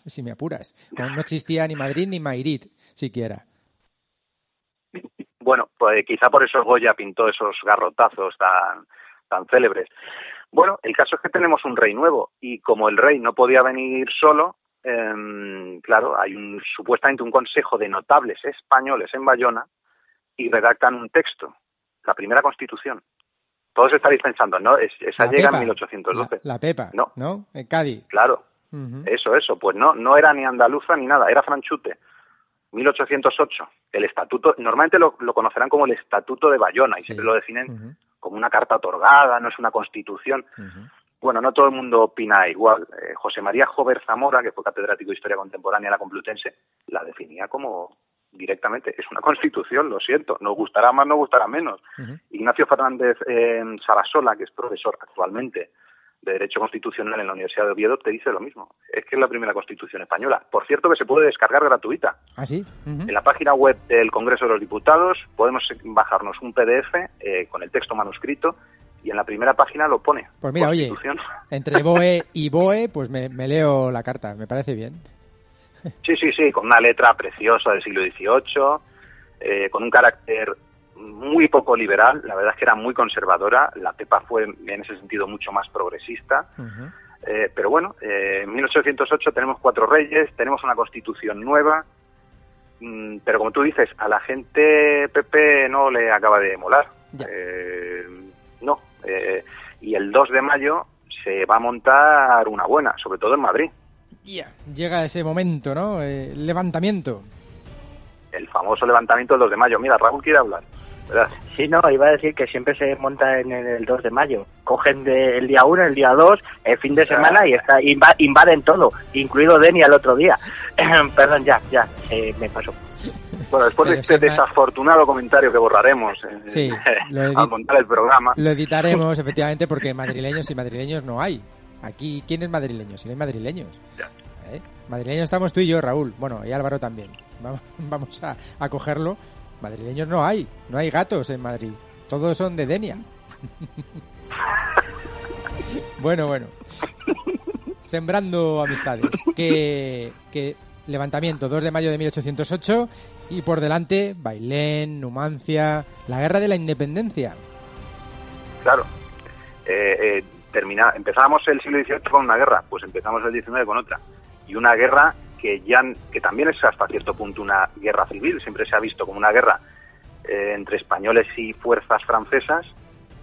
I, si me apuras. No, existía ni Madrid ni Mairit, siquiera. Bueno, pues quizá por eso Goya pintó esos garrotazos tan, tan célebres. Bueno, el caso es que tenemos un rey nuevo y como el rey no podía venir solo, em, claro, hay un, supuestamente un consejo de notables españoles en Bayona y redactan un texto, la primera constitución. Todos estaréis pensando, ¿no? Es- esa La llega Pepa, en 1812. La, la Pepa, No. ¿no? En Cádiz. Claro, eso, eso. Pues no, no era ni andaluza ni nada, era franchute. 1808. El estatuto, normalmente lo, lo conocerán como el estatuto de Bayona y Sí. siempre lo definen como una carta otorgada, no es una constitución. Bueno, no todo el mundo opina igual. Eh, José María Jover Zamora, que fue catedrático de Historia Contemporánea en la Complutense, la definía como directamente, es una constitución, lo siento, nos gustará más, nos gustará menos. Ignacio Fernández eh, Sarasola, que es profesor actualmente de Derecho Constitucional en la Universidad de Oviedo, te dice lo mismo. Es que es la primera constitución española. Por cierto, que se puede descargar gratuita. ¿Ah, sí? En la página web del Congreso de los Diputados podemos bajarnos un PDF eh, con el texto manuscrito y en la primera página lo pone. Pues mira, oye, Constitución. entre BOE y BOE, pues me, me leo la carta, me parece bien. Sí, sí, sí, con una letra preciosa del siglo XVIII, eh, con un carácter muy poco liberal, la verdad es que era muy conservadora, la PEPA fue en ese sentido mucho más progresista. Eh, pero bueno, eh, en 1808 tenemos cuatro reyes, tenemos una constitución nueva, mm, pero como tú dices, a la gente Pepe no le acaba de molar. Eh, no, eh, y el 2 de mayo se va a montar una buena, sobre todo en Madrid. Ya, Llega ese momento, ¿no? Eh, El levantamiento. El famoso levantamiento del 2 de mayo. Mira, Raúl quiere hablar. Sí, no, iba a decir que siempre se monta en el 2 de mayo. Cogen de- el día 1, el día 2, el fin de semana y está, inva- invaden todo, incluido Deni al otro día. Perdón, ya, ya, eh, me pasó. Bueno, después de este desafortunado comentario que borraremos eh, Sí, lo edit- al montar el programa, Lo editaremos, efectivamente, porque madrileños y madrileños no hay. Aquí, ¿quién es madrileño? Si no hay madrileños. ¿Eh? Madrileños estamos tú y yo, Raúl. Bueno, y Álvaro también. Vamos, vamos a, a cogerlo. Madrileños no hay. No hay gatos en Madrid. Todos son de Denia. bueno, bueno. Sembrando amistades. Que, que levantamiento, 2 de mayo de 1808. Y por delante, Bailén, Numancia, la guerra de la independencia. Claro. Eh, eh, termina, empezábamos el siglo XVIII con una guerra, pues empezamos el XIX con otra. Y una guerra que ya que también es hasta cierto punto una guerra civil, siempre se ha visto como una guerra eh, entre españoles y fuerzas francesas,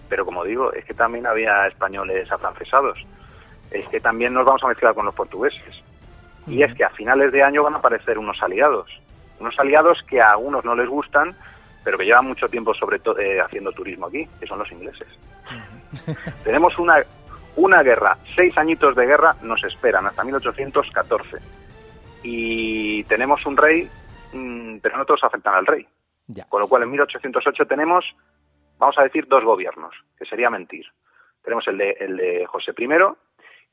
pero como digo, es que también había españoles afrancesados. Es que también nos vamos a mezclar con los portugueses. Y es que a finales de año van a aparecer unos aliados. Unos aliados que a algunos no les gustan, pero que llevan mucho tiempo sobre todo eh, haciendo turismo aquí, que son los ingleses. Tenemos una, una guerra, seis añitos de guerra nos esperan hasta 1814. Y tenemos un rey, mm, pero no todos afectan al rey. Ya. Con lo cual en 1808 tenemos, vamos a decir, dos gobiernos, que sería mentir. Tenemos el de, el de José I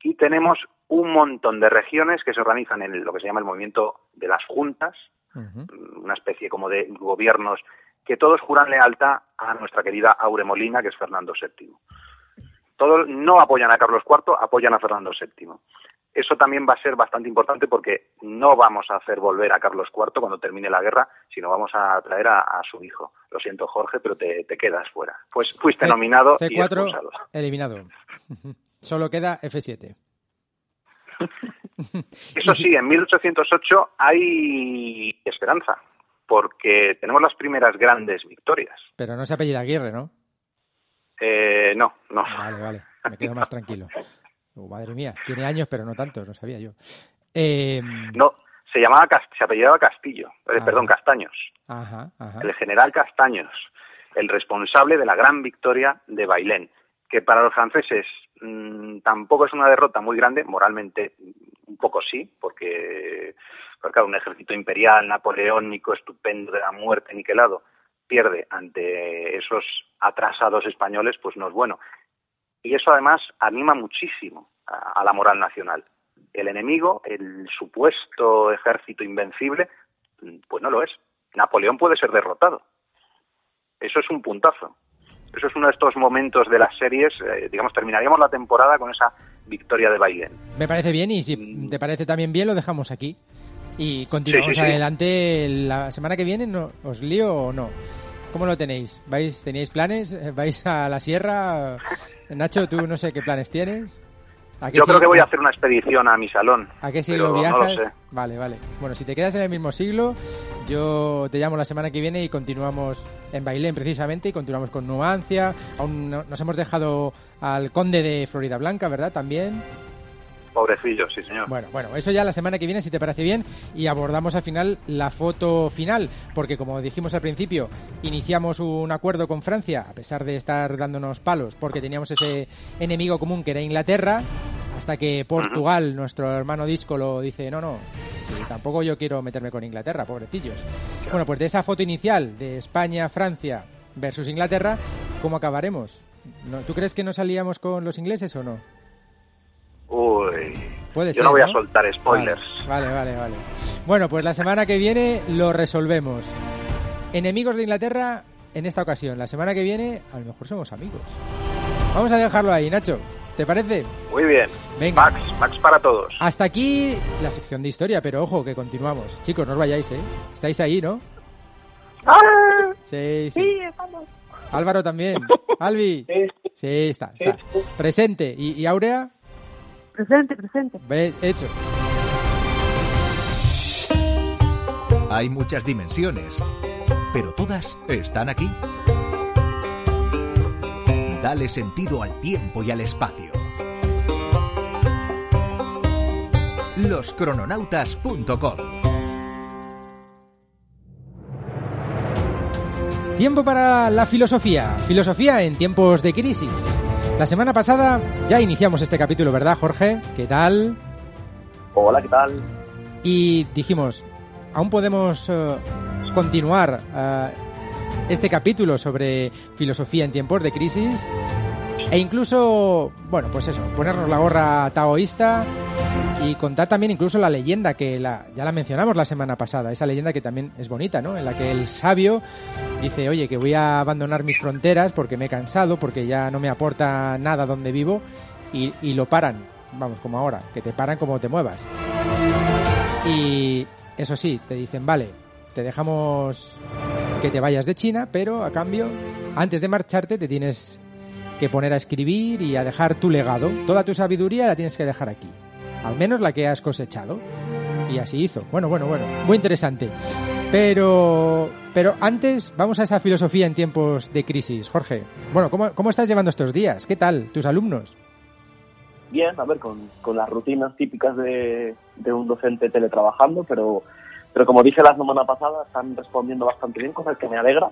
y tenemos un montón de regiones que se organizan en lo que se llama el movimiento de las juntas, Ujú. una especie como de gobiernos que todos juran lealtad a nuestra querida Aure Molina, que es Fernando VII. Todos no apoyan a Carlos IV, apoyan a Fernando VII. Eso también va a ser bastante importante porque no vamos a hacer volver a Carlos IV cuando termine la guerra, sino vamos a traer a, a su hijo. Lo siento, Jorge, pero te, te quedas fuera. Pues fuiste C- nominado y C4 expulsado. eliminado. Solo queda F7. Eso sí, en 1808 hay esperanza, porque tenemos las primeras grandes victorias. Pero no se apellida Aguirre, ¿no? Eh, no, no. Vale, vale, me quedo más tranquilo. Oh, madre mía, tiene años, pero no tantos, no sabía yo. Eh, No, se llamaba, se apellidaba Castillo, eh, Ah. perdón, Castaños. Ajá, ajá. el general Castaños, el responsable de la gran victoria de Bailén, que para los franceses mm, tampoco es una derrota muy grande, moralmente mm, un poco sí, porque, porque claro, un ejército imperial, napoleónico, estupendo, de la muerte, niquelado, pierde ante esos atrasados españoles, pues no es bueno. Y eso además anima muchísimo a, a la moral nacional. El enemigo, el supuesto ejército invencible, mm, pues no lo es. Napoleón puede ser derrotado. Eso es un puntazo. Eso es uno de estos momentos de las series, eh, digamos, terminaríamos la temporada con esa victoria de Bailén. Me parece bien y si te parece también bien lo dejamos aquí. Y continuamos Sí, sí, sí. adelante la semana que viene, ¿no? ¿os lío o no? ¿Cómo lo tenéis? ¿Vais, ¿Tenéis planes? ¿Vais a la sierra? Nacho, tú no sé qué planes tienes. ¿A qué Yo creo que voy a hacer una expedición a mi salón. ¿A qué siglo viajas? No lo sé. Vale, vale. Bueno, si te quedas en el mismo siglo, yo te llamo la semana que viene y continuamos en Bailén precisamente y continuamos con Nuancia. Aún no- nos hemos dejado al conde de Florida Blanca, ¿verdad? También. Pobrecillo, sí, señor. Bueno, bueno, eso ya la semana que viene, si te parece bien, y abordamos al final la foto final, porque como dijimos al principio, iniciamos un acuerdo con Francia, a pesar de estar dándonos palos, porque teníamos ese enemigo común que era Inglaterra, hasta que Portugal, nuestro hermano disco, lo dice, no, no, sí, tampoco yo quiero meterme con Inglaterra, pobrecillos. Bueno, pues de esa foto inicial de España-Francia versus Inglaterra, ¿cómo acabaremos? ¿No- ¿Tú crees que nos salíamos con los ingleses o no? Uy. Puede Yo ser, no voy a soltar spoilers. Vale, vale, vale. Bueno, pues la semana que viene lo resolvemos. Enemigos de Inglaterra en esta ocasión. La semana que viene a lo mejor somos amigos. Vamos a dejarlo ahí, Nacho. ¿Te parece? Muy bien. Venga. Max, Max para todos. Hasta aquí la sección de historia, pero ojo que continuamos. Chicos, no os vayáis, ¿eh? Estáis ahí, ¿no? Sí, sí. Álvaro también. Albi. Sí, está, está. Presente. ¿Y, y Aurea? Presente, presente. Ve, hecho. Hay muchas dimensiones, pero todas están aquí. Dale sentido al tiempo y al espacio. Loscrononautas.com Tiempo para la filosofía. Filosofía en tiempos de crisis. La semana pasada ya iniciamos este capítulo, ¿verdad, Jorge? ¿Qué tal? Hola, ¿qué tal? Y dijimos, aún podemos eh, continuar eh, este capítulo sobre filosofía en tiempos de crisis e incluso, bueno, pues eso, ponernos la gorra taoísta y contar también incluso la leyenda que la, ya la mencionamos la semana pasada, esa leyenda que también es bonita, ¿no? En la que el sabio dice, oye, que voy a abandonar mis fronteras porque me he cansado, porque ya no me aporta nada donde vivo y, y lo paran, vamos, como ahora, que te paran como te muevas. Y eso sí, te dicen, vale, te dejamos que te vayas de China, pero a cambio, antes de marcharte, te tienes que poner a escribir y a dejar tu legado. Toda tu sabiduría la tienes que dejar aquí. Al menos la que has cosechado. Y así hizo. Bueno, bueno, bueno. Muy interesante. Pero, pero antes vamos a esa filosofía en tiempos de crisis. Jorge, bueno, ¿cómo, cómo estás llevando estos días? ¿Qué tal tus alumnos? Bien, a ver, con, con las rutinas típicas de, de un docente teletrabajando, pero, pero como dije la semana pasada, están respondiendo bastante bien, cosa que me alegra.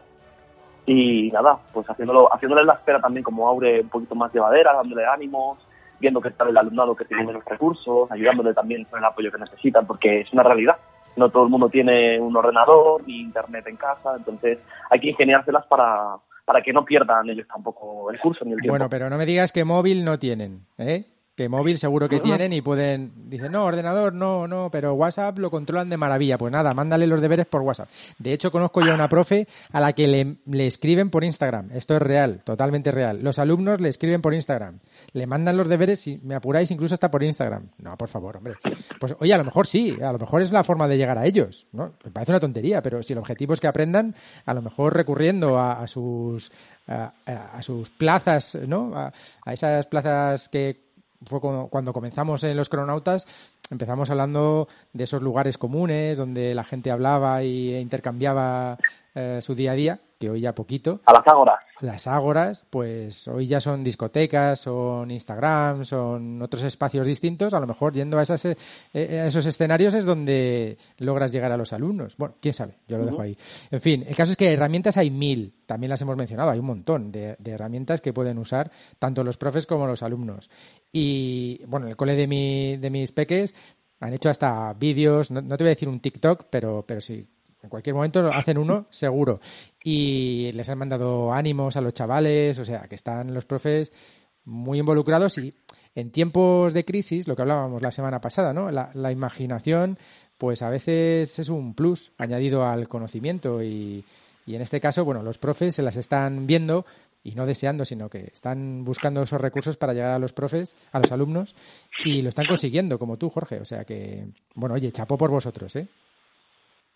Y nada, pues haciéndolo, haciéndole la espera también como Aure un poquito más llevadera, dándole ánimos, viendo que está el alumnado que tiene menos recursos, ayudándole también con el apoyo que necesitan, porque es una realidad. No todo el mundo tiene un ordenador ni internet en casa, entonces hay que ingeniárselas para, para que no pierdan ellos tampoco el curso ni el tiempo. Bueno, pero no me digas que móvil no tienen, ¿eh? Que móvil seguro que tienen y pueden... Dicen, no, ordenador no, no, pero WhatsApp lo controlan de maravilla. Pues nada, mándale los deberes por WhatsApp. De hecho, conozco yo a una profe a la que le, le escriben por Instagram. Esto es real, totalmente real. Los alumnos le escriben por Instagram. Le mandan los deberes y me apuráis incluso hasta por Instagram. No, por favor, hombre. Pues oye, a lo mejor sí, a lo mejor es la forma de llegar a ellos. ¿no? Me parece una tontería, pero si el objetivo es que aprendan, a lo mejor recurriendo a, a sus a, sus plazas, ¿no? A esas plazas que fue cuando, comenzamos en los cronautas, empezamos hablando de esos lugares comunes donde la gente hablaba y intercambiaba eh, su día a día, que hoy ya poquito. A las ágoras. Las ágoras, pues hoy ya son discotecas, son Instagram, son otros espacios distintos. A lo mejor yendo a, esas, eh, a esos escenarios es donde logras llegar a los alumnos. Bueno, quién sabe, yo lo dejo ahí. En fin, el caso es que herramientas hay mil, también las hemos mencionado, hay un montón de, de herramientas que pueden usar tanto los profes como los alumnos. Y bueno, el cole de, mi, de mis peques han hecho hasta vídeos, no, no te voy a decir un TikTok, pero, pero sí, en cualquier momento hacen uno, seguro. Y les han mandado ánimos a los chavales, o sea, que están los profes muy involucrados y en tiempos de crisis, lo que hablábamos la semana pasada, ¿no? La, la imaginación, pues a veces es un plus añadido al conocimiento y, y en este caso, bueno, los profes se las están viendo y no deseando, sino que están buscando esos recursos para llegar a los profes, a los alumnos, y lo están consiguiendo, como tú, Jorge. O sea que, bueno, oye, chapó por vosotros, ¿eh?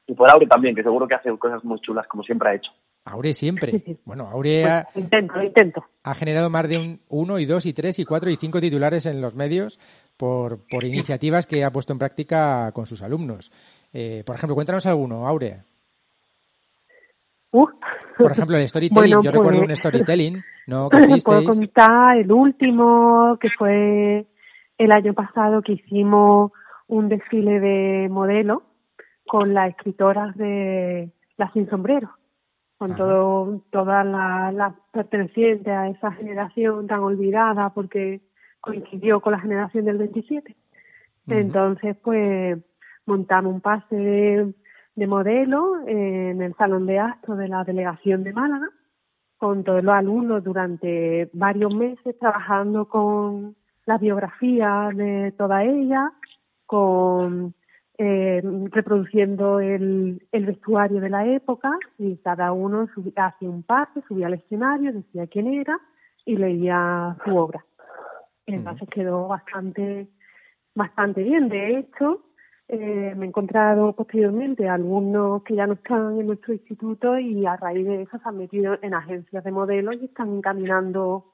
Y por Aure también, que seguro que hace cosas muy chulas, como siempre ha hecho. Aure siempre. Bueno, Aure ha, Pues, intento, lo intento. ha generado más de un uno y dos y tres y cuatro y cinco titulares en los medios por, por iniciativas que ha puesto en práctica con sus alumnos. Eh, por ejemplo, cuéntanos alguno, Aurea. Uh. Por ejemplo, el storytelling. Bueno, Yo recuerdo pues- un storytelling, ¿no? Que Puedo contar el último, que fue el año pasado que hicimos un desfile de modelos con las escritoras de Las Sin Sombrero, con Ajá. todo, todas las pertenecientes a esa generación tan olvidada porque coincidió con la generación del 27. Ujú. Entonces, pues montamos un pase de, de modelo en el salón de actos de la delegación de Málaga con todos los alumnos durante varios meses trabajando con las biografías de todas ellas, con eh, reproduciendo el, el vestuario de la época y cada uno subía, hacía un pase, subía al escenario, decía quién era y leía su obra. Entonces quedó bastante bastante bien. De hecho, eh, me he encontrado posteriormente alumnos que ya no están en nuestro instituto y a raíz de eso se han metido en agencias de modelos y están encaminando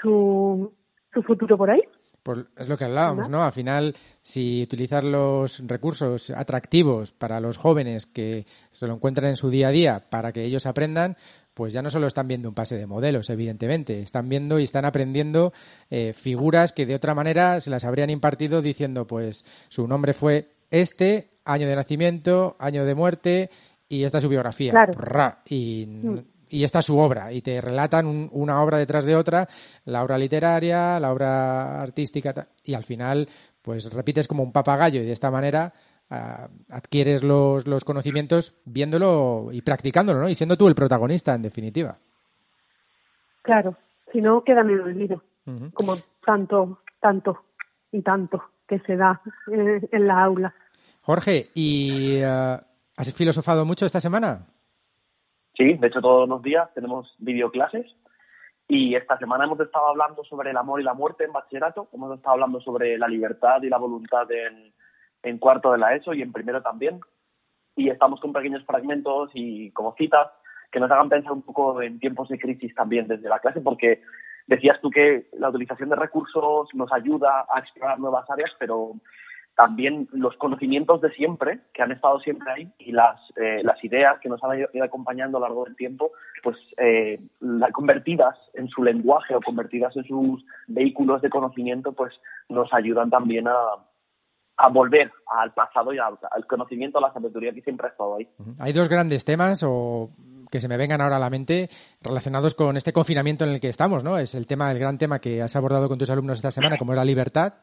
su, su futuro por ahí. Pues es lo que hablábamos, ¿no? Al final, si utilizar los recursos atractivos para los jóvenes que se lo encuentran en su día a día para que ellos aprendan, pues ya no solo están viendo un pase de modelos, evidentemente, están viendo y están aprendiendo eh, figuras que de otra manera se las habrían impartido diciendo, pues su nombre fue este, año de nacimiento, año de muerte y esta es su biografía. Claro. Y, y esta es su obra. Y te relatan un- una obra detrás de otra, la obra literaria, la obra artística, y al final, pues repites como un papagayo y de esta manera ah, adquieres los, los conocimientos viéndolo y practicándolo, ¿no? Y siendo tú el protagonista, en definitiva. Claro, si no queda en el olvido, como tanto, tanto y tanto que se da eh, en la aula. Jorge, ¿y ah, has filosofado mucho esta semana? Sí, de hecho todos los días tenemos videoclases y esta semana hemos estado hablando sobre el amor y la muerte en bachillerato, hemos estado hablando sobre la libertad y la voluntad en, en cuarto de la ESO y en primero también. Y estamos con pequeños fragmentos y como citas que nos hagan pensar un poco en tiempos de crisis también desde la clase porque decías tú que la utilización de recursos nos ayuda a explorar nuevas áreas, pero también los conocimientos de siempre, que han estado siempre ahí, y las, eh, las ideas que nos han ido acompañando a lo largo del tiempo, pues eh, convertidas en su lenguaje o convertidas en sus vehículos de conocimiento, pues nos ayudan también a, a volver al pasado y al, al conocimiento, a la sabiduría que siempre ha estado ahí. Hay dos grandes temas o que se me vengan ahora a la mente relacionados con este confinamiento en el que estamos, ¿no? Es el tema, el gran tema que has abordado con tus alumnos esta semana, como es la libertad.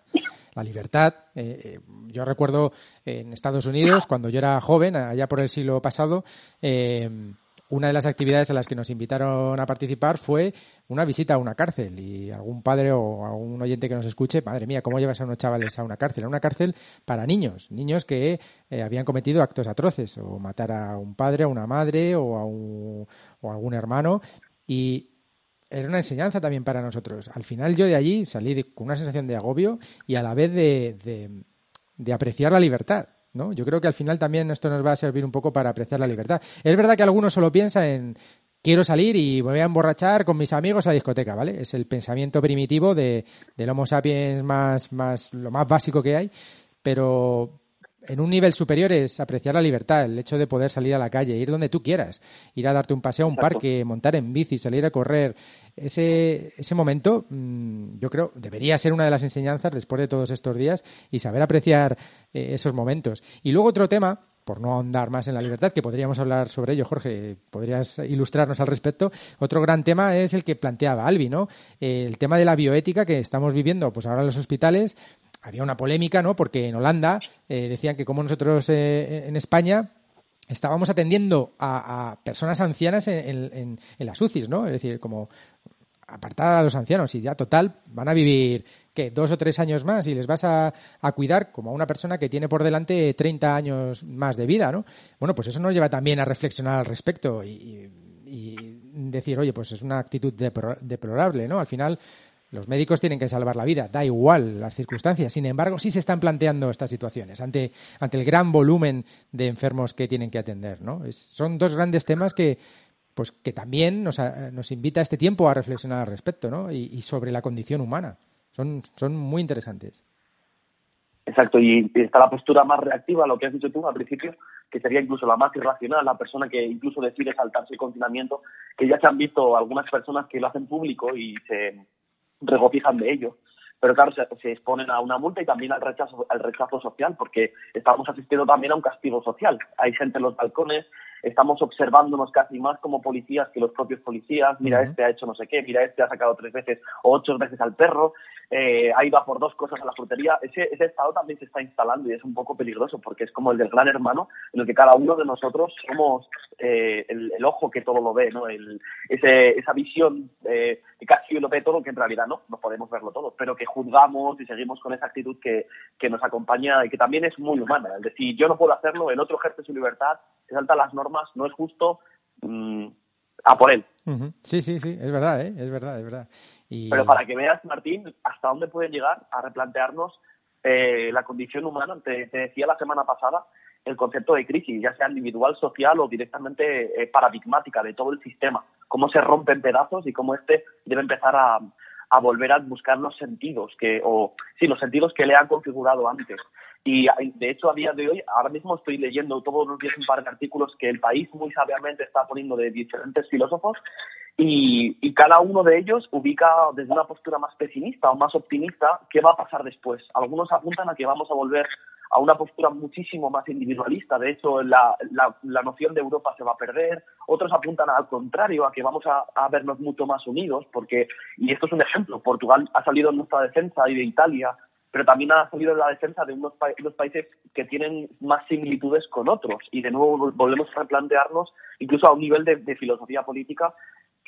La libertad, eh, eh, yo recuerdo en Estados Unidos, cuando yo era joven, allá por el siglo pasado, eh, una de las actividades a las que nos invitaron a participar fue una visita a una cárcel. Y algún padre o algún oyente que nos escuche, madre mía, ¿cómo llevas a unos chavales a una cárcel? A una cárcel para niños, niños que eh, habían cometido actos atroces o matar a un padre, a una madre o a, un, o a algún hermano. Y era una enseñanza también para nosotros. Al final yo de allí salí con una sensación de agobio y a la vez de, de- apreciar la libertad. ¿no? Yo creo que al final también esto nos va a servir un poco para apreciar la libertad. Es verdad que algunos solo piensan en quiero salir y voy a emborrachar con mis amigos a discoteca, ¿vale? Es el pensamiento primitivo de, del Homo sapiens más, más, lo más básico que hay, pero en un nivel superior es apreciar la libertad, el hecho de poder salir a la calle, ir donde tú quieras, ir a darte un paseo a un Exacto. parque, montar en bici, salir a correr. Ese, ese momento, mm, yo creo, debería ser una de las enseñanzas después de todos estos días y saber apreciar eh, esos momentos. Y luego otro tema, por no ahondar más en la libertad, que podríamos hablar sobre ello, Jorge, podrías ilustrarnos al respecto. Otro gran tema es el que planteaba Albi, ¿no? El tema de la bioética que estamos viviendo, pues ahora en los hospitales, había una polémica, ¿no? Porque en Holanda eh, decían que como nosotros eh, en España estábamos atendiendo a, personas ancianas en, en- en las UCIs, ¿no? Es decir, como apartada a los ancianos y ya total van a vivir ¿qué? dos o tres años más y les vas a, a cuidar como a una persona que tiene por delante 30 años más de vida, ¿no? Bueno, pues eso nos lleva también a reflexionar al respecto y, y- decir, oye, pues es una actitud deplorable, ¿no? Al final los médicos tienen que salvar la vida, da igual las circunstancias. Sin embargo, sí se están planteando estas situaciones ante, ante el gran volumen de enfermos que tienen que atender, ¿no? Son dos grandes temas que, pues, que también nos, a- nos invita este tiempo a reflexionar al respecto, ¿no? Y, y sobre la condición humana. Son, son muy interesantes. Exacto, y está la postura más reactiva, lo que has dicho tú al principio, que sería incluso la más irracional, la persona que incluso decide saltarse el confinamiento, que ya se han visto algunas personas que lo hacen público y se regocijan de ello. Pero claro, se, se exponen a una multa y también al rechazo, al rechazo social, porque estamos asistiendo también a un castigo social. Hay gente en los balcones, estamos observándonos casi más como policías que los propios policías. Mira, este ha hecho no sé qué, mira, este ha sacado tres veces o ocho veces al perro, eh, ahí va por dos cosas a la frutería. Ese, ese estado también se está instalando y es un poco peligroso, porque es como el del gran hermano, en el que cada uno de nosotros somos eh, el, el ojo que todo lo ve, ¿no? El, ese, esa visión eh, que casi lo ve todo, que en realidad no, no podemos verlo todo, pero que juzgamos y seguimos con esa actitud que, que nos acompaña y que también es muy humana. Es decir, yo no puedo hacerlo, el otro ejerce su libertad, se salta las normas, no es justo, mm, a por él. Ujú. Sí, sí, sí, es verdad, ¿eh? Es verdad, es verdad. Y... Pero para que veas, Martín, hasta dónde pueden llegar a replantearnos eh, la condición humana. Te, te decía la semana pasada el concepto de crisis, ya sea individual, social o directamente eh, paradigmática de todo el sistema. Cómo se rompe en pedazos y cómo este debe empezar a, a volver a buscar los sentidos que, o sí, los sentidos que le han configurado antes. Y de hecho, a día de hoy, ahora mismo estoy leyendo todos los días un par de artículos que el país muy sabiamente está poniendo de diferentes filósofos y, y cada uno de ellos ubica desde una postura más pesimista o más optimista qué va a pasar después. Algunos apuntan a que vamos a volver a una postura muchísimo más individualista. De hecho, la, la, noción de Europa se va a perder. Otros apuntan al contrario, a que vamos a, a, vernos mucho más unidos, porque, y esto es un ejemplo, Portugal ha salido en nuestra defensa y de Italia, pero también ha salido en la defensa de unos países que tienen más similitudes con otros. Y de nuevo volvemos a replantearnos, incluso a un nivel de, de filosofía política,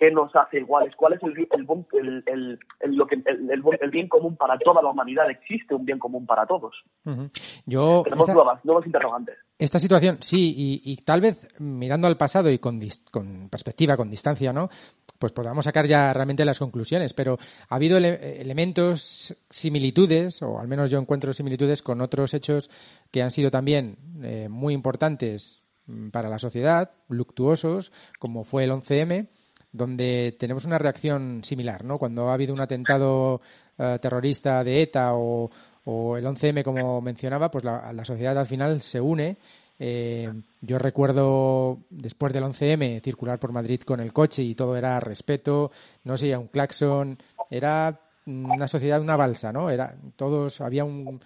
qué nos hace iguales, cuál es el, el, el, el lo que, el, bien común para toda la humanidad. Existe un bien común para todos. Uh -huh. Yo, Tenemos esta, nuevas, nuevos interrogantes. Esta situación, sí, y, y, tal vez mirando al pasado y con, con perspectiva, con distancia, ¿no? Pues podamos sacar ya realmente las conclusiones, pero ha habido ele elementos, similitudes, o al menos yo encuentro similitudes con otros hechos que han sido también eh, muy importantes mm, para la sociedad, luctuosos, como fue el 11M, donde tenemos una reacción similar, ¿no? Cuando ha habido un atentado uh, terrorista de ETA o, el 11M, como mencionaba, pues la, sociedad al final se une. Eh, yo recuerdo después del 11M circular por Madrid con el coche y todo era respeto, no sé, un claxon, era una sociedad, una balsa, ¿no? Era todos, había un,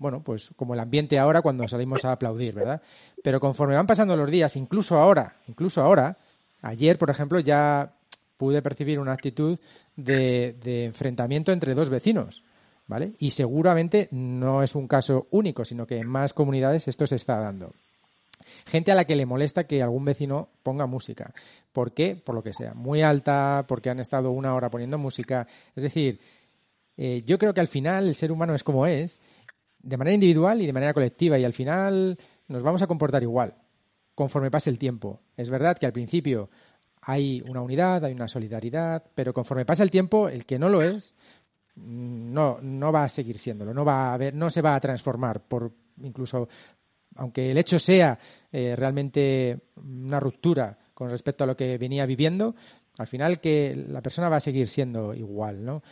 bueno, pues como el ambiente ahora cuando salimos a aplaudir, ¿verdad? Pero conforme van pasando los días, incluso ahora, incluso ahora, Ayer, por ejemplo, ya pude percibir una actitud de, enfrentamiento entre dos vecinos, ¿vale? Y seguramente no es un caso único, sino que en más comunidades esto se está dando. Gente a la que le molesta que algún vecino ponga música. ¿Por qué? Por lo que sea. Muy alta, porque han estado una hora poniendo música. Es decir, eh, yo creo que al final el ser humano es como es, de manera individual y de manera colectiva, y al final nos vamos a comportar igual conforme pase el tiempo. Es verdad que al principio hay una unidad, hay una solidaridad, pero conforme pasa el tiempo, el que no lo es, no, no va a seguir siéndolo, no va a haber, no se va a transformar por incluso aunque el hecho sea eh, realmente una ruptura con respecto a lo que venía viviendo, al final que la persona va a seguir siendo igual, ¿no?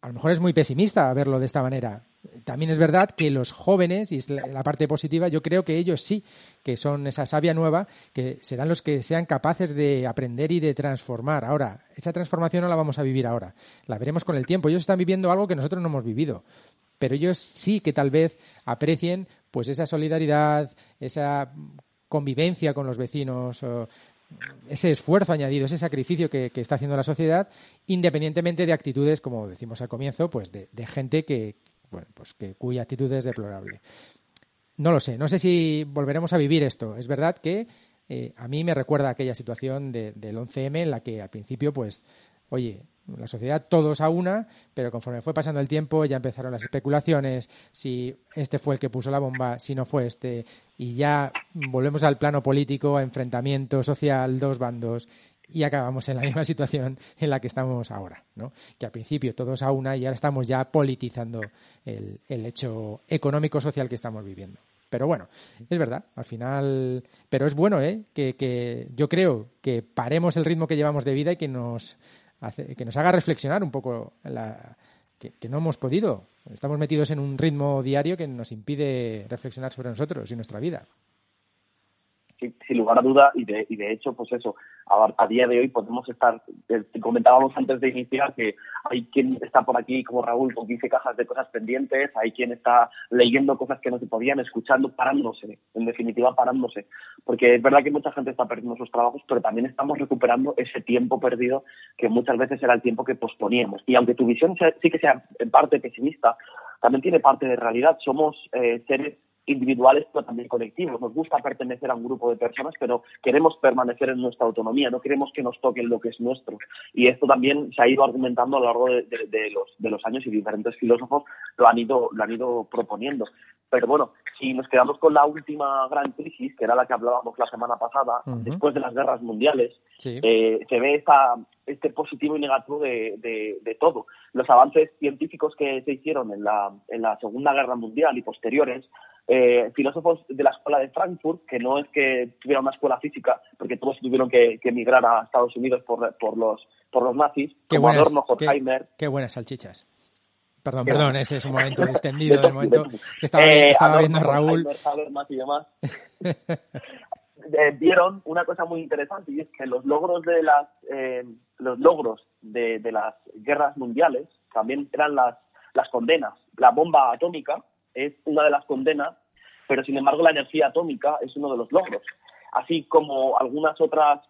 A lo mejor es muy pesimista verlo de esta manera. También es verdad que los jóvenes, y es la parte positiva, yo creo que ellos sí, que son esa savia nueva, que serán los que sean capaces de aprender y de transformar. Ahora, esa transformación no la vamos a vivir ahora, la veremos con el tiempo. Ellos están viviendo algo que nosotros no hemos vivido pero ellos sí que tal vez aprecien pues esa solidaridad, esa convivencia con los vecinos, ese esfuerzo añadido, ese sacrificio que, está haciendo la sociedad, independientemente de actitudes, como decimos al comienzo, pues de gente que, bueno, pues que cuya actitud es deplorable. No lo sé, no sé si volveremos a vivir esto. Es verdad que eh, a mí me recuerda aquella situación de- del 11M en la que al principio, pues, oye, la sociedad todos a una, pero conforme fue pasando el tiempo ya empezaron las especulaciones, si este fue el que puso la bomba, si no fue este, y ya volvemos al plano político, a enfrentamiento social, dos bandos, y acabamos en la misma situación en la que estamos ahora, ¿no? Que al principio todos a una y ahora estamos ya politizando el, el hecho económico-social que estamos viviendo. Pero bueno, es verdad, al final. Pero es bueno, ¿eh? Que, que yo creo que paremos el ritmo que llevamos de vida y que nos, hace- que nos haga reflexionar un poco la, que, que no hemos podido. Estamos metidos en un ritmo diario que nos impide reflexionar sobre nosotros y nuestra vida. Sin, lugar a duda, y de, y de hecho, pues eso, a, a día de hoy podemos estar, eh, comentábamos antes de iniciar que hay quien está por aquí, como Raúl, con 15 cajas de cosas pendientes, hay quien está leyendo cosas que no se podían, escuchando, parándose, en definitiva parándose, porque es verdad que mucha gente está perdiendo sus trabajos, pero también estamos recuperando ese tiempo perdido que muchas veces era el tiempo que posponíamos. Y aunque tu visión sea- sí que sea en parte pesimista, también tiene parte de realidad. Somos eh, seres individuales pero también colectivos. Nos gusta pertenecer a un grupo de personas, pero queremos permanecer en nuestra autonomía, no queremos que nos toquen lo que es nuestro. Y esto también se ha ido argumentando a lo largo de, de- de los, de los años y diferentes filósofos lo han ido, lo han ido proponiendo. Pero bueno, si nos quedamos con la última gran crisis, que era la que hablábamos la semana pasada, después de las guerras mundiales, Sí. eh, se ve esta, este positivo y negativo de, de- de todo. Los avances científicos que se hicieron en la, en la Segunda Guerra Mundial y posteriores, eh, filósofos de la escuela de Frankfurt, que no es que tuviera una escuela física, porque todos tuvieron que, que emigrar a Estados Unidos por, por, los, por los nazis, Qué como buenas, Adorno, qué- Horkheimer. qué buenas salchichas. Perdón, Qué perdón, ese es un momento extendido, De momento de to- que estaba, Eh, estaba Adorno, viendo a Raúl. Horkheimer, Habermas y demás. eh, vieron una cosa muy interesante y es que los logros de las eh, los logros de, de las guerras mundiales también eran las las condenas. La bomba atómica es una de las condenas pero sin embargo la energía atómica es uno de los logros. Así como algunas otras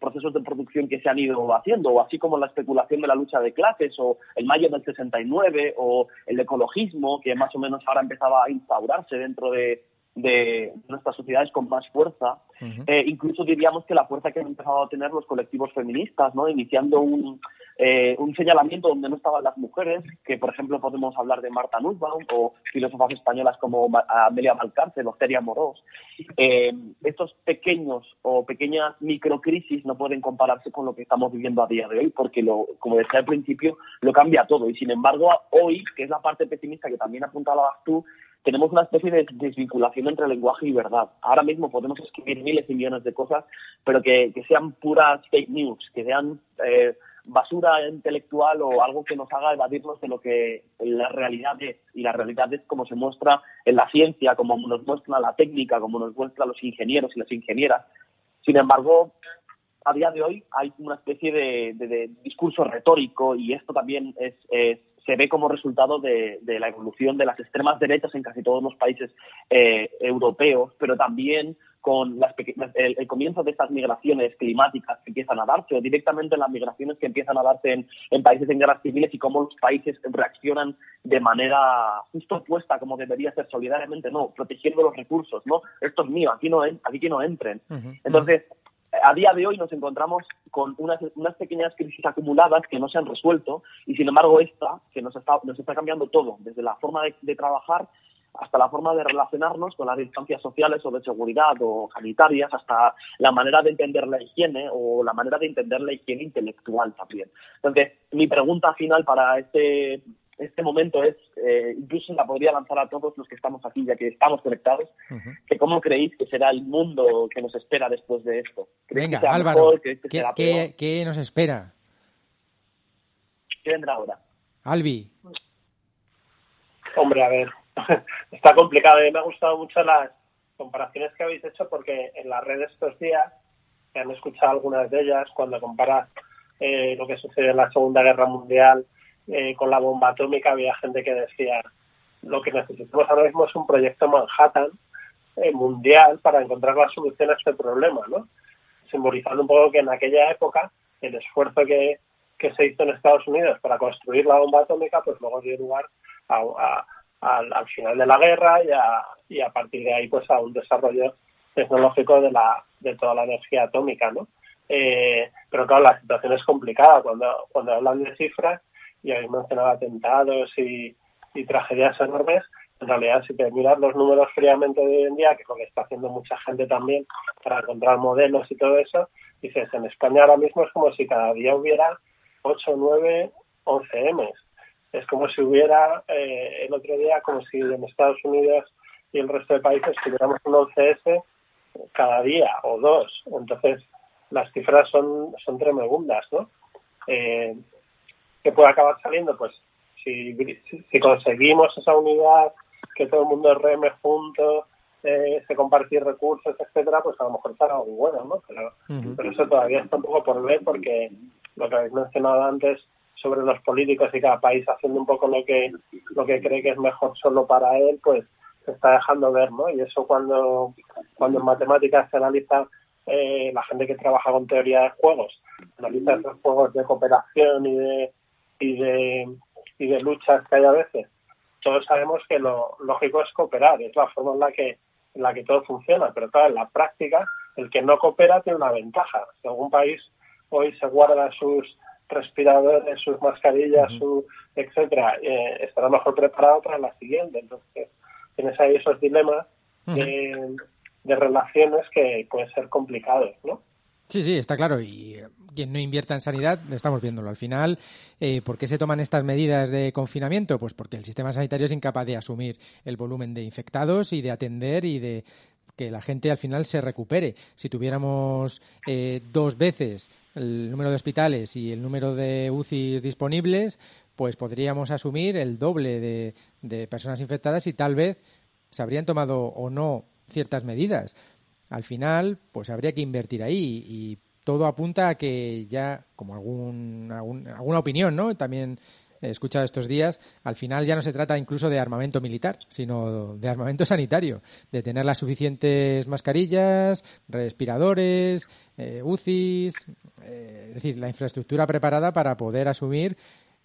procesos de producción que se han ido haciendo, o así como la especulación de la lucha de clases, o el mayo del 69, o el ecologismo, que más o menos ahora empezaba a instaurarse dentro de, de nuestras sociedades con más fuerza. Ujú. Eh, incluso diríamos que la fuerza que han empezado a tener los colectivos feministas, ¿no? iniciando un, eh, un señalamiento donde no estaban las mujeres, que por ejemplo podemos hablar de Marta Nussbaum o filósofas españolas como Amelia Valcárcel o Celia Morós. Eh, estos pequeños o pequeñas microcrisis no pueden compararse con lo que estamos viviendo a día de hoy, porque, lo, como decía al principio, lo cambia todo. Y sin embargo, hoy, que es la parte pesimista que también apuntabas tú, tenemos una especie de desvinculación entre lenguaje y verdad. Ahora mismo podemos escribir miles y millones de cosas, pero que, sean puras fake news, que sean eh, basura intelectual o algo que nos haga evadirnos de lo que la realidad es. Y la realidad es como se muestra en la ciencia, como nos muestra la técnica, como nos muestra los ingenieros y las ingenieras. Sin embargo, a día de hoy hay una especie de, discurso retórico y esto también es- se ve como resultado de, de la evolución de las extremas derechas en casi todos los países eh, europeos, pero también con las el, el comienzo de estas migraciones climáticas que empiezan a darse o directamente las migraciones que empiezan a darse en, en países en guerras civiles y cómo los países reaccionan de manera justo opuesta como debería ser solidariamente, no, protegiendo los recursos, no, esto es mío, aquí no, aquí que no entren. Entonces, a día de hoy nos encontramos con unas, pequeñas crisis acumuladas que no se han resuelto y sin embargo esta, que nos está, nos está cambiando todo, desde la forma de, de trabajar hasta la forma de relacionarnos con las distancias sociales o de seguridad o sanitarias, hasta la manera de entender la higiene o la manera de entender la higiene intelectual también. Entonces, mi pregunta final para este este momento es, eh, incluso la podría lanzar a todos los que estamos aquí, ya que estamos conectados, que cómo creéis que será el mundo que nos espera después de esto. ¿Creéis Venga, que Álvaro, mejor? ¿Creéis que ¿qué, será qué- peor? qué nos espera? ¿Qué vendrá ahora? Albi, Hombre, a ver, está complicado. A mí me han gustado mucho las comparaciones que habéis hecho porque en las redes estos días, que han escuchado algunas de ellas, cuando comparas eh, lo que sucedió en la Segunda Guerra Mundial eh, con la bomba atómica, había gente que decía lo que necesitamos ahora mismo es un proyecto Manhattan eh, mundial para encontrar la solución a este problema, ¿no? Simbolizando un poco que en aquella época el esfuerzo que, que se hizo en Estados Unidos para construir la bomba atómica, pues luego dio lugar a, al final de la guerra y a, y a partir de ahí pues a un desarrollo tecnológico de la de toda la energía atómica, ¿no? Eh, pero claro, la situación es complicada cuando cuando hablan de cifras y habéis mencionado atentados y, y tragedias enormes. En realidad, si te miras los números fríamente de hoy en día, que lo que está haciendo mucha gente también para encontrar modelos y todo eso, dices, en España ahora mismo es como si cada día hubiera 8, 9, 11 M's. Es como si hubiera eh, el otro día, como si en Estados Unidos y el resto de países tuviéramos un 11S cada día o dos. Entonces, las cifras son, son tremendas, ¿no? Eh, ¿Qué puede acabar saliendo? Pues si, si, conseguimos esa unidad, que todo el mundo reme juntos, eh, se compartir recursos, etcétera, pues a lo mejor será algo bueno, ¿no? Pero, pero eso todavía está un poco por ver porque lo que habéis mencionado antes sobre los políticos y cada país haciendo un poco lo que lo que cree que es mejor solo para él, pues se está dejando ver, ¿no? Y eso cuando cuando en matemáticas se analiza eh, la gente que trabaja con teoría de juegos, analiza esos juegos de cooperación y de y de y de luchas que hay a veces. Todos sabemos que lo lógico es cooperar, es la forma en la que en la que todo funciona, pero claro, en la práctica el que no coopera tiene una ventaja. Si algún país hoy se guarda sus respiradores, sus mascarillas, su etcétera, eh, estará mejor preparado para la siguiente. Entonces, tienes ahí esos dilemas de, de relaciones que pueden ser complicados, ¿no? Sí, sí, está claro. Y eh, quien no invierta en sanidad, estamos viéndolo. Al final, eh, ¿por qué se toman estas medidas de confinamiento? Pues porque el sistema sanitario es incapaz de asumir el volumen de infectados y de atender y de que la gente al final se recupere. Si tuviéramos eh, dos veces el número de hospitales y el número de UCIs disponibles, pues podríamos asumir el doble de, de personas infectadas y tal vez se habrían tomado o no ciertas medidas al final, pues habría que invertir ahí y todo apunta a que ya, como algún, algún- alguna opinión, ¿no? También he escuchado estos días, al final ya no se trata incluso de armamento militar, sino de armamento sanitario, de tener las suficientes mascarillas, respiradores, eh, UCIs, eh, es decir, la infraestructura preparada para poder asumir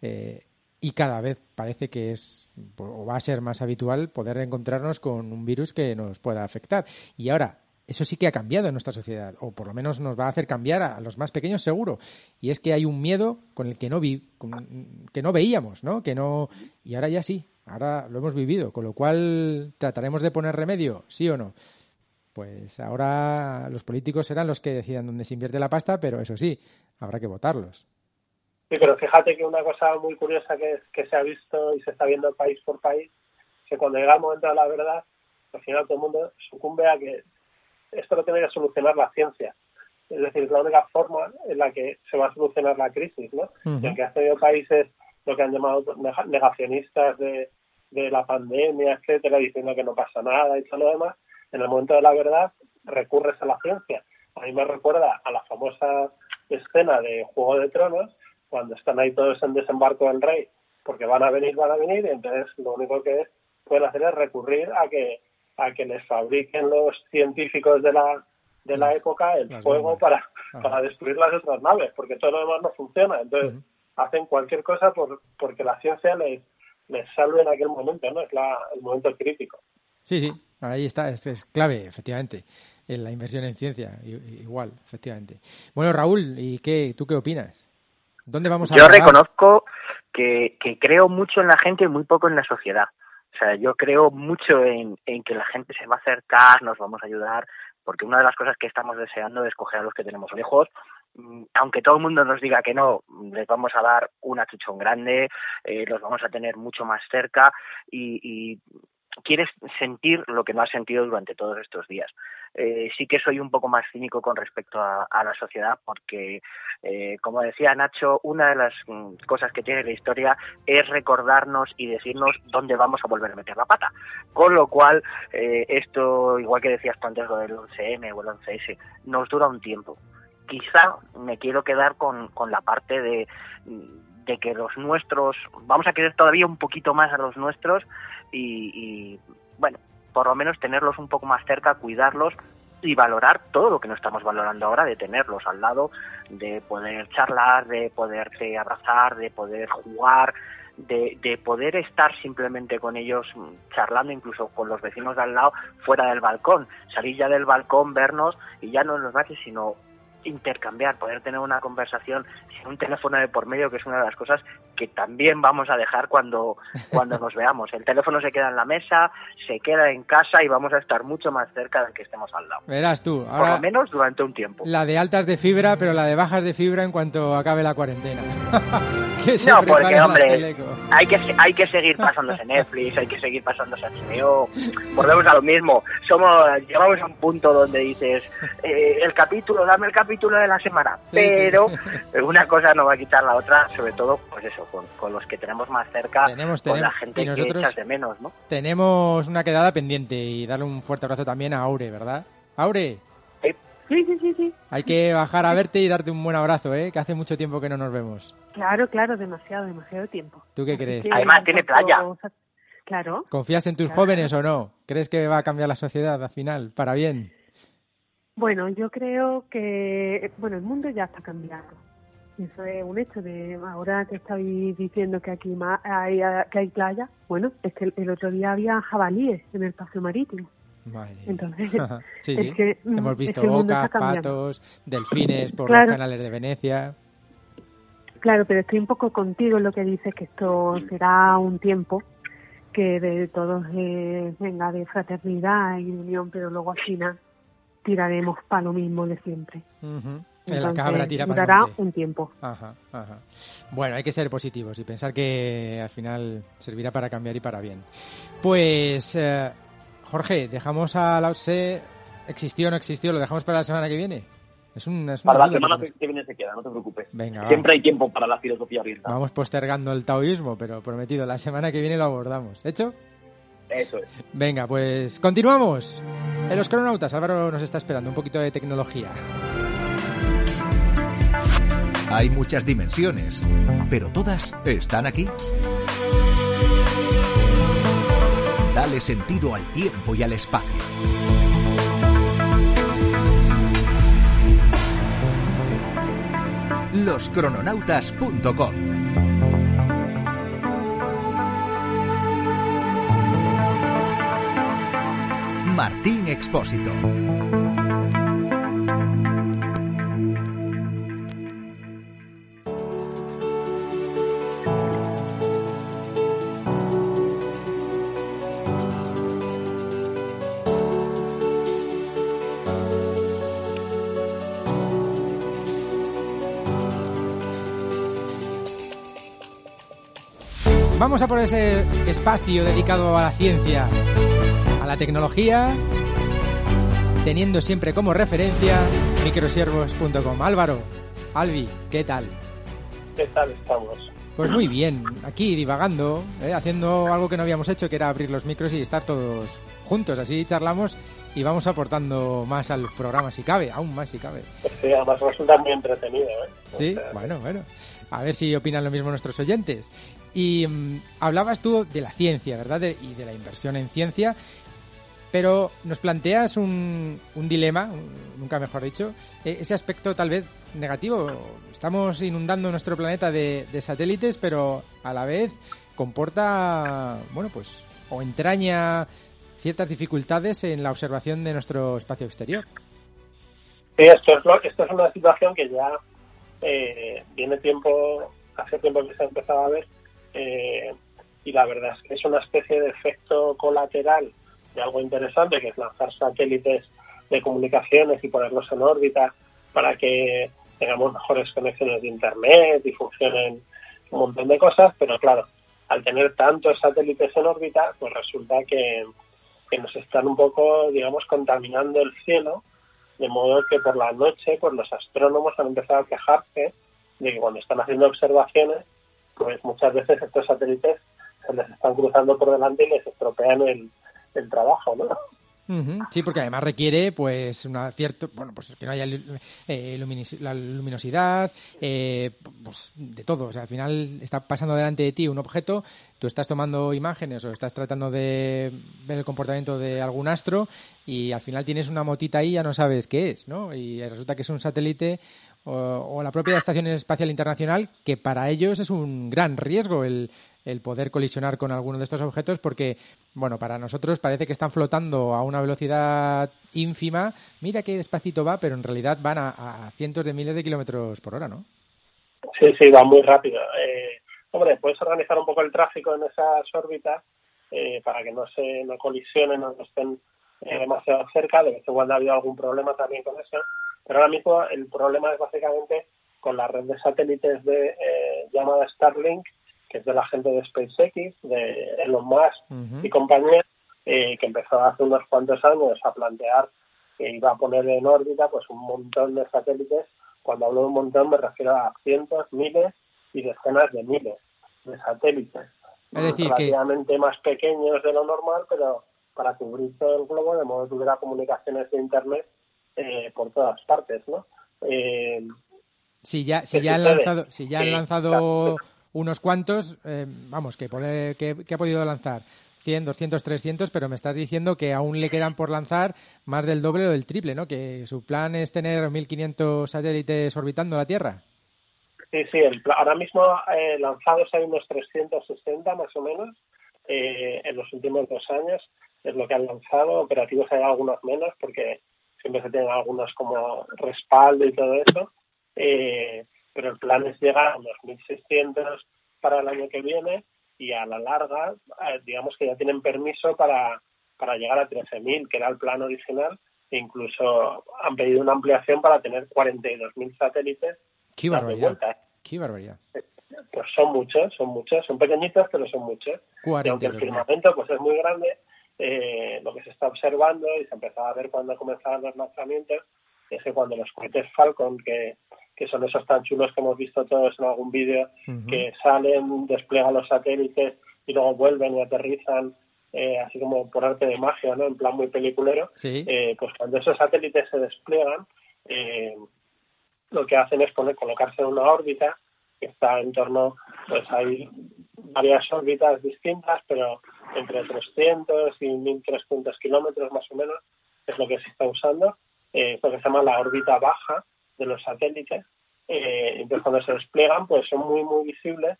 eh, y cada vez parece que es o va a ser más habitual poder encontrarnos con un virus que nos pueda afectar. Y ahora, eso sí que ha cambiado en nuestra sociedad, o por lo menos nos va a hacer cambiar a los más pequeños seguro. Y es que hay un miedo con el que no vi, que no veíamos, ¿no? Que no y ahora ya sí, ahora lo hemos vivido, con lo cual trataremos de poner remedio, sí o no. Pues ahora los políticos serán los que decidan dónde se invierte la pasta, pero eso sí, habrá que votarlos. Sí, pero fíjate que una cosa muy curiosa que, que se ha visto y se está viendo país por país, que cuando llega el momento de la verdad, al final todo el mundo sucumbe a que esto lo tiene que solucionar la ciencia. Es decir, es la única forma en la que se va a solucionar la crisis, ¿no? Ujú. Y aunque ha tenido países lo que han llamado nega- negacionistas de, de la pandemia, etcétera, diciendo que no pasa nada y todo lo demás, en el momento de la verdad recurres a la ciencia. A mí me recuerda a la famosa escena de Juego de Tronos, cuando están ahí todos en desembarco del rey, porque van a venir, van a venir, y entonces lo único que pueden hacer es recurrir a que a que les fabriquen los científicos de la de la época el las fuego bombas. para, para destruir las otras naves, porque todo lo demás no funciona. Entonces hacen cualquier cosa por porque la ciencia les, les salve en aquel momento, ¿no? Es la, el momento crítico. Sí, sí, ahí está, es, es clave, efectivamente, en la inversión en ciencia, igual, efectivamente. Bueno, Raúl, ¿y qué, tú qué opinas? ¿Dónde vamos a Yo reconozco que, que creo mucho en la gente y muy poco en la sociedad. O sea, yo creo mucho en, en que la gente se va a acercar, nos vamos a ayudar, porque una de las cosas que estamos deseando es coger a los que tenemos lejos, mm, aunque todo el mundo nos diga que no, les vamos a dar un achuchón grande, eh, los vamos a tener mucho más cerca y, y quieres sentir lo que no has sentido durante todos estos días. Eh, sí que soy un poco más cínico con respecto a, la sociedad porque, eh, como decía Nacho, una de las mm, cosas que tiene la historia es recordarnos y decirnos dónde vamos a volver a meter la pata. Con lo cual, eh, esto, igual que decías tú antes lo del 11M o el 11S, nos dura un tiempo. Quizá me quiero quedar con, con la parte de, de que los nuestros, vamos a querer todavía un poquito más a los nuestros y, bueno, por lo menos tenerlos un poco más cerca, cuidarlos y valorar todo lo que no estamos valorando ahora, de tenerlos al lado, de poder charlar, de poderse abrazar, de poder jugar, de, de poder estar simplemente con ellos charlando, incluso con los vecinos de al lado, fuera del balcón, salir ya del balcón, vernos y ya no en los baches, sino intercambiar, poder tener una conversación sin un teléfono de por medio, que es una de las cosas que también vamos a dejar cuando, cuando nos veamos. El teléfono se queda en la mesa, se queda en casa y vamos a estar mucho más cerca de que estemos al lado. Verás tú, Por ahora lo menos durante un tiempo. la de altas de fibra, pero la de bajas de fibra en cuanto acabe la cuarentena. que se No, porque, hombre, hay que, hay que seguir pasándose Netflix, hay que seguir pasándose HBO. Volvemos a lo mismo. Somos, llegamos a un punto donde dices, eh, el capítulo, dame el capítulo de la semana. Sí, sí. Pero una cosa no va a quitar la otra, sobre todo, pues eso, con, con los que tenemos más cerca, Tenemos- con la gente y nosotros- que echas de menos, ¿no? Tenemos una quedada pendiente y darle un fuerte abrazo también a Aure, ¿verdad? Aure, Sí, sí, sí, sí. hay que bajar a verte y darte un buen abrazo, ¿eh? Que hace mucho tiempo que no nos vemos. Claro, claro, demasiado, demasiado tiempo. ¿Tú qué Así crees? que Además, en tiene playa. Claro. ¿Confías en tus Claro. jóvenes o no? ¿Crees que va a cambiar la sociedad al final? Para bien. Bueno, yo creo que, bueno, el mundo ya está cambiando. Eso es un hecho de ahora que estáis diciendo que aquí hay, que hay playa. Bueno, es que el, otro día había jabalíes en el paseo marítimo. Madre. Entonces, sí, es que, Hemos es visto que bocas, patos, delfines por Claro. los canales de Venecia. Claro, pero estoy un poco contigo en lo que dices que esto será un tiempo que de todos eh, venga de fraternidad y unión, pero luego al final tiraremos para lo mismo de siempre. Ujú. La Entonces, cabra tira para durará un tiempo. Ajá, ajá. Bueno, hay que ser positivos y pensar que al final servirá para cambiar y para bien. Pues, eh, Jorge, dejamos a Lao Tse, existió o no existió, lo dejamos para la semana que viene. Es un, es Para la semana que viene se queda, no te preocupes. Venga, va. Siempre hay tiempo para la filosofía oriental. Vamos postergando el taoísmo, pero prometido, la semana que viene lo abordamos. ¿Hecho? Eso es. Venga, pues continuamos. En los cronautas, Álvaro nos está esperando un poquito de tecnología. Hay muchas dimensiones, pero todas están aquí. Dale sentido al tiempo y al espacio. Loscrononautas.com Martín Expósito. Vamos a por ese espacio dedicado a la ciencia, la tecnología, teniendo siempre como referencia microsiervos.com. Álvaro, Albi, ¿qué tal? ¿Qué tal estamos? Pues muy bien, aquí divagando, ¿eh? haciendo algo que no habíamos hecho, que era abrir los micros y estar todos juntos, así charlamos y vamos aportando más al programa si cabe, aún más si cabe. Sí, además resulta muy entretenido, ¿eh? Sí, O sea, bueno, bueno. A ver si opinan lo mismo nuestros oyentes. Y mm, hablabas tú de la ciencia, ¿verdad? De- y de la inversión en ciencia. Pero nos planteas un, un dilema, un- nunca mejor dicho, eh, ese aspecto tal vez negativo. Estamos inundando nuestro planeta de, satélites, pero a la vez comporta, bueno, pues, o entraña ciertas dificultades en la observación de nuestro espacio exterior. Sí, esto es, lo- esto es una situación que ya eh, viene tiempo, hace tiempo que se ha empezado a ver, eh, y la verdad es que es una especie de efecto colateral de algo interesante, que es lanzar satélites de comunicaciones y ponerlos en órbita para que tengamos mejores conexiones de internet y funcionen un montón de cosas, pero claro, al tener tantos satélites en órbita, pues resulta que, que nos están un poco, digamos, contaminando el cielo, de modo que por la noche, pues los astrónomos han empezado a quejarse de que cuando están haciendo observaciones, pues muchas veces estos satélites se les están cruzando por delante y les estropean el, el trabajo, ¿no? Sí, porque además requiere pues una cierto, bueno, pues que no haya eh, la luminosidad, eh, pues de todo. O sea, al final está pasando delante de ti un objeto, tú estás tomando imágenes o estás tratando de ver el comportamiento de algún astro y al final tienes una motita ahí y ya no sabes qué es, ¿no? Y resulta que es un satélite o, o la propia Estación Espacial Internacional que para ellos es un gran riesgo el, el poder colisionar con alguno de estos objetos porque, bueno, para nosotros parece que están flotando a una velocidad ínfima. Mira qué despacito va, pero en realidad van a, a cientos de miles de kilómetros por hora, ¿no? Sí, sí, va muy rápido. Eh, hombre, puedes organizar un poco el tráfico en esas órbitas eh, para que no se no colisionen no estén eh, demasiado cerca. De vez cuando ha habido algún problema también con eso. Pero ahora mismo el problema es básicamente con la red de satélites de eh, llamada Starlink, que es de la gente de SpaceX, de Elon Musk y compañía, eh, que empezó hace unos cuantos años a plantear que iba a poner en órbita pues un montón de satélites. Cuando hablo de un montón me refiero a cientos, miles y decenas de miles de satélites. Es decir, que- relativamente más pequeños de lo normal, pero para cubrir todo el globo, de modo que hubiera comunicaciones de Internet eh, por todas partes, ¿no? Eh, Si ya, si ¿Qué ya han lanzado, si ya han lanzado unos cuantos, eh, vamos, que, pode- que, que ha podido lanzar 100, 200, 300, pero me estás diciendo que aún le quedan por lanzar más del doble o del triple, ¿no? Que su plan es tener 1.500 satélites orbitando la Tierra. Sí, sí, el ahora mismo eh, lanzados hay unos 360 más o menos eh, en los últimos dos años, es lo que han lanzado, operativos hay algunos menos porque siempre se tienen algunos como respaldo y todo eso, eh, pero el plan es llegar a unos 1.600 para el año que viene y a la larga, eh, digamos que ya tienen permiso para, para llegar a 13.000, que era el plan original, e incluso han pedido una ampliación para tener 42.000 satélites ¡Qué barbaridad! ¡Qué barbaridad! Pues son muchos, son muchos, son pequeñitos, pero son muchos. Y aunque el 42.000. firmamento pues es muy grande, eh, lo que se está observando y se empezaba a ver cuando comenzaban los lanzamientos es que cuando los cohetes Falcon, que, que son esos tan chulos que hemos visto todos en algún vídeo, que salen, despliegan los satélites y luego vuelven y aterrizan, eh, así como por arte de magia, ¿no? En plan muy peliculero. Sí. Eh, pues cuando esos satélites se despliegan, eh, lo que hacen es poner, colocarse en una órbita que está en torno, pues hay varias órbitas distintas, pero entre 300 y 1300 kilómetros más o menos es lo que se está usando, es lo que se llama la órbita baja de los satélites. Eh, entonces cuando se despliegan, pues son muy, muy visibles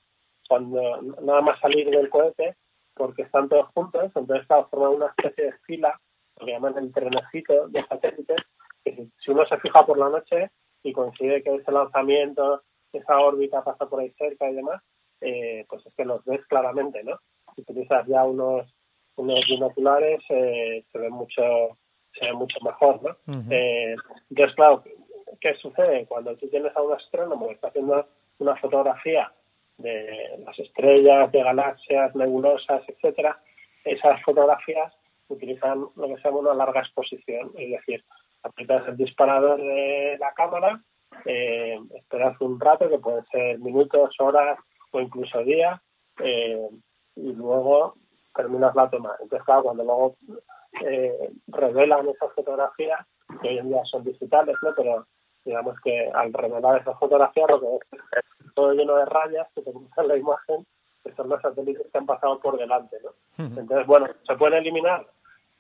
cuando nada más salir del cohete, porque están todos juntos, entonces claro, forman una especie de fila, lo que llaman el trenecito de satélites, que si, uno se fija por la noche y coincide que ese lanzamiento, esa órbita pasa por ahí cerca y demás, eh, pues es que los ves claramente, ¿no? Si utilizas ya unos unos binoculares, eh, se ve mucho se ve mucho mejor, ¿no? Ujú. Eh, entonces, claro, ¿qué sucede? Cuando tú tienes a un astrónomo que está haciendo una fotografía de las estrellas, de galaxias, nebulosas, etcétera, esas fotografías utilizan lo que se llama una larga exposición, es decir, aprietas el disparador de la cámara, eh, esperas un rato, que pueden ser minutos, horas o incluso días, eh, y luego terminas la toma. Entonces, cuando luego eh, revelan esas fotografías, que hoy en día son digitales, ¿no? Pero digamos que al revelar esas fotografías lo que es todo lleno de rayas que te cruzan la imagen, que son los satélites que han pasado por delante, ¿no? Entonces, bueno, ¿se puede eliminar?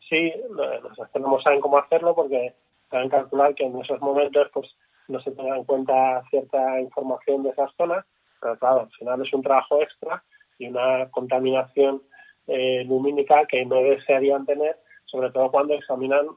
Sí, lo- los astrónomos saben cómo hacerlo porque saben calcular que en esos momentos pues no se tenga en cuenta cierta información de esas zonas, pero claro, al final es un trabajo extra y una contaminación eh, lumínica que no desearían tener, sobre todo cuando examinan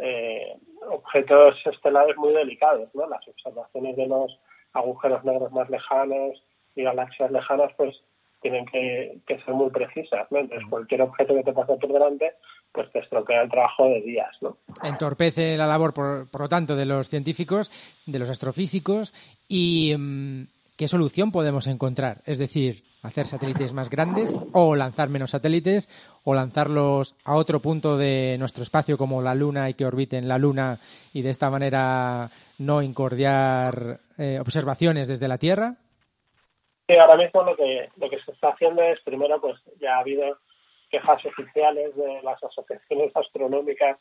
eh, objetos estelares muy delicados, ¿no? Las observaciones de los agujeros negros más lejanos y galaxias lejanas, pues tienen que, que ser muy precisas, ¿no? Entonces, cualquier objeto que te pase por delante, pues te estropea el trabajo de días, ¿no? Entorpece la labor, por, por lo tanto, de los científicos, de los astrofísicos y mm, qué solución podemos encontrar. Es decir, hacer satélites más grandes o lanzar menos satélites o lanzarlos a otro punto de nuestro espacio como la Luna y que orbiten la Luna y de esta manera no incordiar eh, observaciones desde la Tierra. Sí, ahora mismo lo que, lo que se está haciendo es, primero, pues ya ha habido quejas oficiales de las asociaciones astronómicas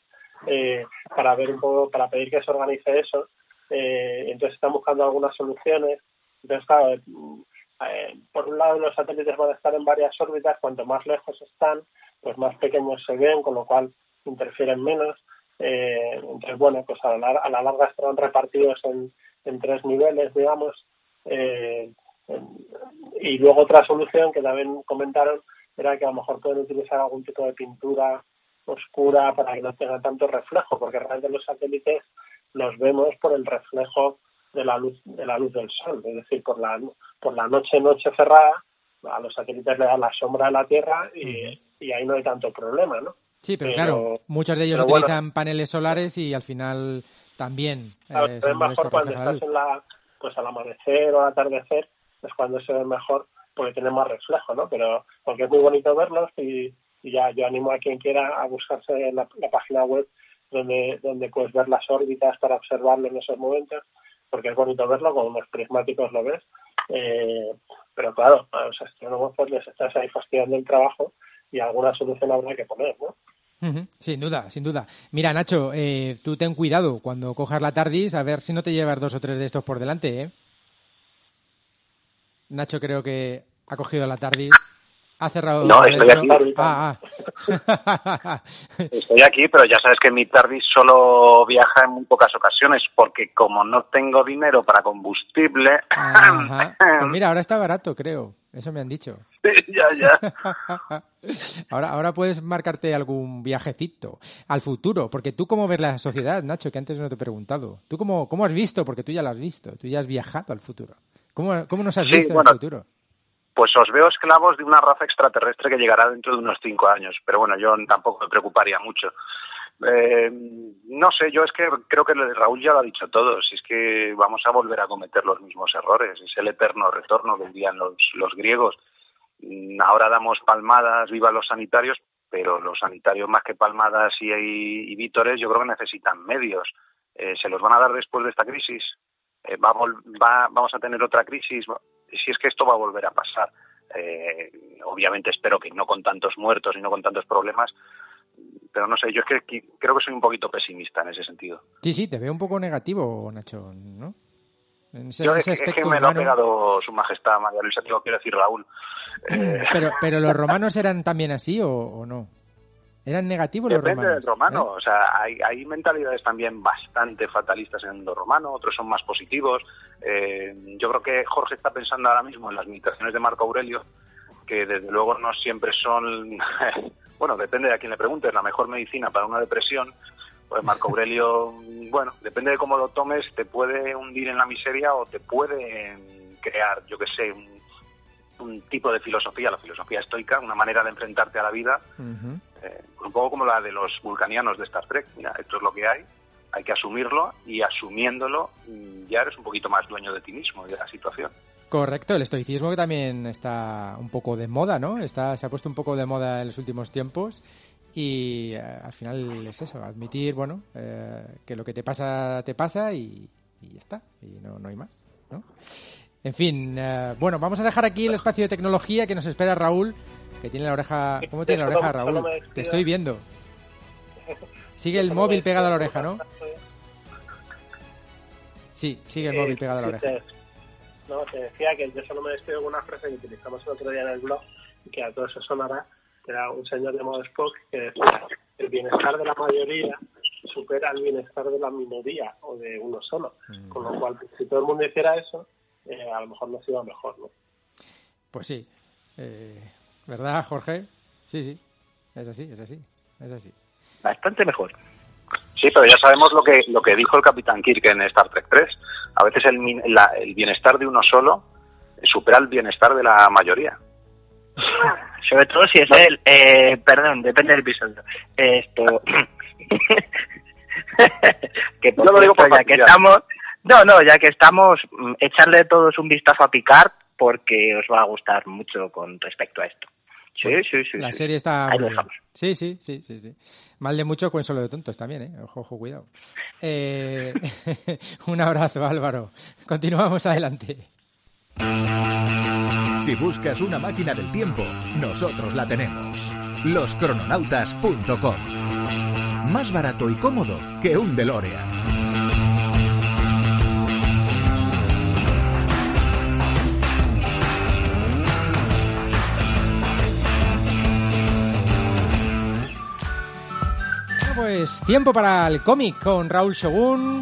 eh, para ver un poco, para pedir que se organice eso. Eh, entonces están buscando algunas soluciones. Entonces, claro, eh, por un lado los satélites van a estar en varias órbitas, cuanto más lejos están, pues más pequeños se ven, con lo cual interfieren menos. Eh, entonces, bueno, pues a la, a la larga estarán repartidos en, en tres niveles, digamos. Eh, y luego otra solución que también comentaron era que a lo mejor pueden utilizar algún tipo de pintura oscura para que no tenga tanto reflejo, porque realmente los satélites los vemos por el reflejo de la luz de la luz del sol, es decir, por la por la noche noche cerrada a los satélites le da la sombra de la Tierra y, y ahí no hay tanto problema, ¿no? Sí, pero, claro, muchos de ellos bueno. utilizan paneles solares y al final también Claro, eh, se mejor cuando estás luz. en la, pues al amanecer o al atardecer, es cuando se ve mejor porque tiene más reflejo, ¿no? Pero porque es muy bonito verlos y, y ya yo animo a quien quiera a buscarse en la, la página web donde, donde puedes ver las órbitas para observarlo en esos momentos, porque es bonito verlo, con unos prismáticos lo ves, eh, pero claro, a los astrónomos pues les estás ahí fastidiando el trabajo y alguna solución habrá que poner, ¿no? Sin duda, sin duda. Mira, Nacho, eh, tú ten cuidado cuando cojas la TARDIS, a ver si no te llevas dos o tres de estos por delante, ¿eh? Nacho creo que ha cogido la TARDIS, ha cerrado... No, estoy aquí. Ah, ah. Estoy aquí, pero ya sabes que mi TARDIS solo viaja en muy pocas ocasiones, porque como no tengo dinero para combustible, Ajá. Pues mira, ahora está barato, creo. Eso me han dicho. ya, ya. Ahora, ahora puedes marcarte algún viajecito al futuro, porque tú cómo ves la sociedad, Nacho, que antes no te he preguntado. ¿Tú cómo, cómo has visto? Porque tú ya lo has visto, tú ya has viajado al futuro. ¿Cómo, cómo nos has Sí, visto bueno, en el futuro? Pues os veo esclavos de una raza extraterrestre que llegará dentro de unos cinco años, pero bueno, yo tampoco me preocuparía mucho. Eh, no sé, yo es que creo que Raúl ya lo ha dicho todo, si es que vamos a volver a cometer los mismos errores, es el eterno retorno que dirían los, los griegos. Mm, Ahora damos palmadas, viva los sanitarios, pero los sanitarios más que palmadas y, vítores yo creo que necesitan medios. Eh, ¿Se los van a dar después de esta crisis? Eh, va va- ¿Vamos a tener otra crisis? Si es que esto va a volver a pasar. Eh, obviamente espero que no con tantos muertos y no con tantos problemas, pero no sé, yo es que creo que soy un poquito pesimista en ese sentido. Sí, sí, te veo un poco negativo, Nacho, ¿no? En ese, Yo es, ese es que me lo ha humano. pegado su majestad María Luisa, quiero decir Raúl. Eh, Pero, pero los romanos eran también así o, o no? ¿Eran negativos los Depende del romano, ¿eh? o sea, hay, hay mentalidades también bastante fatalistas en lo romano, otros son más positivos. Eh, yo creo que Jorge está pensando ahora mismo en las meditaciones de Marco Aurelio, que desde luego no siempre son, bueno, depende de a quién le preguntes, la mejor medicina para una depresión. Pues Marco Aurelio, bueno, depende de cómo lo tomes, te puede hundir en la miseria o te puede crear, yo que sé, un, un tipo de filosofía, la filosofía estoica, una manera de enfrentarte a la vida eh, un poco como la de los vulcanianos de Star Trek. Mira, esto es lo que hay, hay que asumirlo y asumiéndolo mm, ya eres un poquito más dueño de ti mismo y de la situación. Correcto, el estoicismo que también está un poco de moda, ¿no? Está, se ha puesto un poco de moda en los últimos tiempos y eh, al final es eso, admitir, bueno, eh, que lo que te pasa, te pasa y, y ya está, y no, no hay más, ¿no? En fin, eh, bueno, vamos a dejar aquí el espacio de tecnología que nos espera Raúl, que tiene la oreja... ¿Cómo tiene la oreja, Raúl? Te estoy viendo. Sigue el móvil pegado a la oreja, ¿no? Sí, sigue el móvil pegado a la oreja. No, te decía que yo solo me despido con una frase que utilizamos el otro día en el blog y que a todos eso sonará, que era un señor llamado Spock que decía el bienestar de la mayoría supera el bienestar de la minoría o de uno solo. Mm. Con lo cual, si todo el mundo hiciera eso, eh, a lo mejor nos iba mejor, ¿no? Pues sí. Eh, ¿Verdad, Jorge? Sí, sí. Es así, es así. Es así. Bastante mejor. Sí, pero ya sabemos lo que lo que dijo el Capitán Kirk en Star Trek 3. A veces el, min- la- el bienestar de uno solo supera el bienestar de la mayoría. Sobre todo si es él. Eh, perdón, depende del episodio. Esto. que por Yo lo digo por ya que estamos. No, no, ya que estamos, mm, echarle todos un vistazo a Picard porque os va a gustar mucho con respecto a esto. Sí, sí, sí. La sí. serie está Ahí muy lo bien. dejamos. Sí, sí, sí, sí, sí. Mal de mucho con solo de tontos también, ¿eh? Ojo, ojo, cuidado. Eh, un abrazo, Álvaro. Continuamos adelante. Si buscas una máquina del tiempo, nosotros la tenemos. Loscrononautas.com. Más barato y cómodo que un DeLorean. Pues tiempo para el cómic con Raúl Shogun.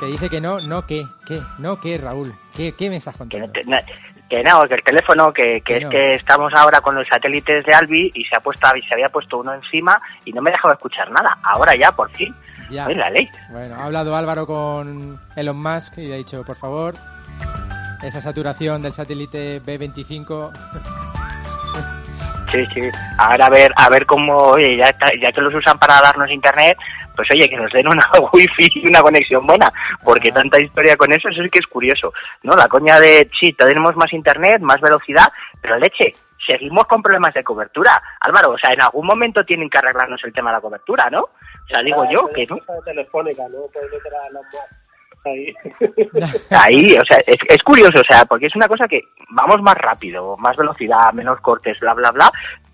Que dice que no, no, que, que, no, que, Raúl. ¿Qué, qué me estás Que, contando? na- que no, que el teléfono, que, que Que es que estamos ahora con los satélites de Albi y se ha puesto se había puesto uno encima y no me dejaba escuchar nada. Ahora ya, por fin. Ya. Es la ley. Bueno, ha hablado Álvaro con Elon Musk y le ha dicho, por favor, esa saturación del satélite B25. Sí, sí. Ahora a ver, a ver cómo, oye, ya, está- ya que los usan para darnos internet, pues oye, que nos den una wifi y una conexión buena, porque Ah. tanta historia con eso, eso sí que es curioso, ¿no? La coña de, sí, tenemos más internet, más velocidad, pero leche, seguimos con problemas de cobertura. Álvaro, o sea, en algún momento tienen que arreglarnos el tema de la cobertura, ¿no? O sea, digo yo que no. Cosa telefónica, ¿no? Puedes meter a Elon Musk ahí. Ahí, o sea, es, es curioso, o sea, porque es una cosa que vamos más rápido, más velocidad, menos cortes, bla, bla, bla,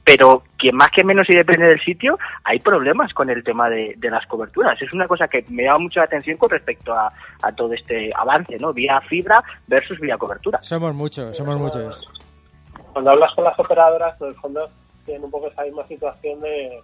pero que más que menos y depende del sitio, hay problemas con el tema de, de las coberturas. Es una cosa que me llama mucho la atención con respecto a, a todo este avance, ¿no? Vía fibra versus vía cobertura. Somos muchos, somos muchos. Cuando hablas con las operadoras, en el fondo tienen un poco esa misma situación de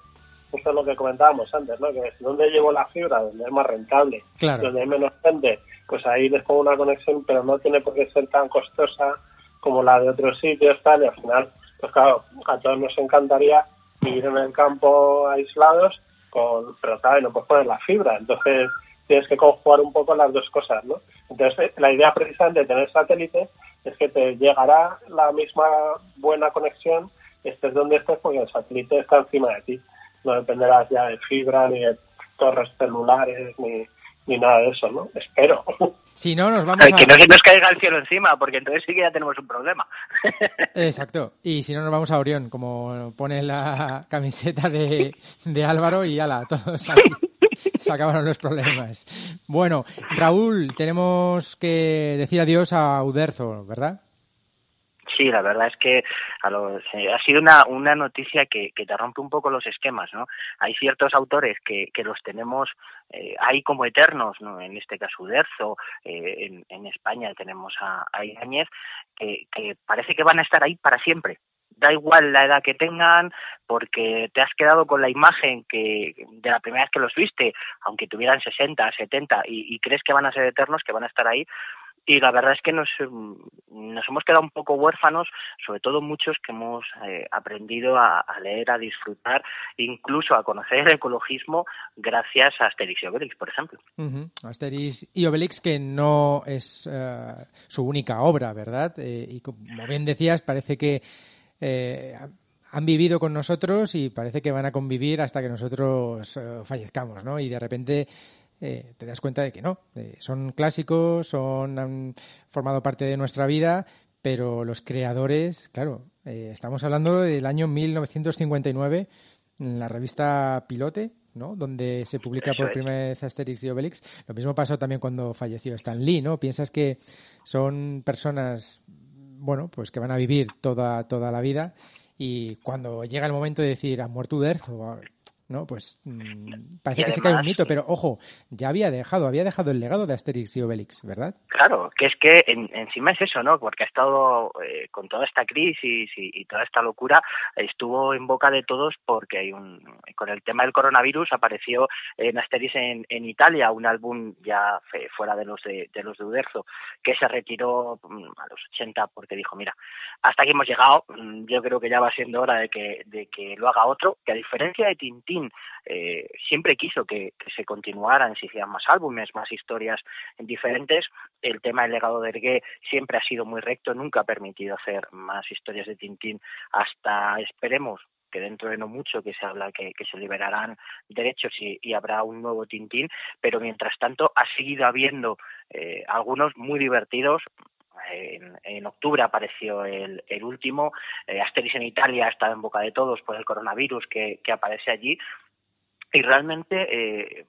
justo lo que comentábamos antes, ¿no? Que es donde llevo la fibra, donde es más rentable, Claro. donde hay menos gente, pues ahí les pongo una conexión, pero no tiene por qué ser tan costosa como la de otros sitios, tal, y al final, pues claro, a todos nos encantaría vivir en el campo aislados, con, pero claro, no puedes poner la fibra, entonces tienes que conjugar un poco las dos cosas, ¿no? Entonces, la idea precisamente de tener satélites es que te llegará la misma buena conexión estés donde estés porque el satélite está encima de ti. No dependerás ya de fibra, ni de torres celulares, ni, ni nada de eso, ¿no? Espero. Si no, nos vamos Que no a... se nos caiga el cielo encima, porque entonces sí que ya tenemos un problema. Exacto. Y si no, nos vamos a Orión, como pone la camiseta de, de Álvaro y ala, todos ahí. Se acabaron los problemas. Bueno, Raúl, tenemos que decir adiós a Uderzo, ¿verdad? Sí, la verdad es que a los, eh, ha sido una, una noticia que, que te rompe un poco los esquemas, ¿no? Hay ciertos autores que, que los tenemos eh, ahí como eternos, ¿no? En este caso Uderzo, eh, en, en España tenemos a, a Ibáñez, que, parece que van a estar ahí para siempre. Da igual la edad que tengan, porque te has quedado con la imagen que de la primera vez que los viste, aunque tuvieran 60, 70, y, y crees que van a ser eternos, que van a estar ahí, y la verdad es que nos, mm, nos hemos quedado un poco huérfanos, sobre todo muchos que hemos eh, aprendido a, leer, a disfrutar, incluso a conocer el ecologismo gracias a Asterix y Obelix, por ejemplo. Ujú. Asterix y Obelix, que no es eh, su única obra, ¿verdad? Eh, y como bien decías, parece que eh, han vivido con nosotros y parece que van a convivir hasta que nosotros eh, fallezcamos, ¿no? Y de repente eh, te das cuenta de que no. Eh, son clásicos, son han formado parte de nuestra vida, pero los creadores, claro, eh, estamos hablando del año 1959 en la revista Pilote, ¿no? Donde se publica Eso por primera vez Asterix y Obelix. Lo mismo pasó también cuando falleció Stan Lee, ¿no? Piensas que son personas, bueno, pues que van a vivir toda, toda la vida y cuando llega el momento de decir ha muerto Uderzo, ¿no? Pues mm, parece que se cae un mito, pero ojo, ya había dejado, había dejado el legado de Asterix y Obelix, ¿verdad? Claro, que es que en- encima es eso, ¿no? Porque ha estado eh, con toda esta crisis y, y toda esta locura, estuvo en boca de todos porque hay un, con el tema del coronavirus apareció en Asterix en, en Italia un álbum ya fuera de los de, de los de Uderzo que se retiró mm, a los 80 porque dijo, mira, hasta aquí hemos llegado, mm, yo creo que ya va siendo hora de que, de que lo haga otro, que a diferencia de Tintín Eh, siempre quiso que, se continuaran, se hicieran más álbumes, más historias diferentes. El tema del legado de Ergué siempre ha sido muy recto, nunca ha permitido hacer más historias de Tintín hasta, esperemos, que dentro de no mucho que se habla que, se liberarán derechos y, y, habrá un nuevo Tintín, pero mientras tanto ha seguido habiendo eh, algunos muy divertidos. En, en octubre apareció el, el último, eh, Asterix en Italia está en boca de todos por el coronavirus que, aparece allí. Y realmente eh,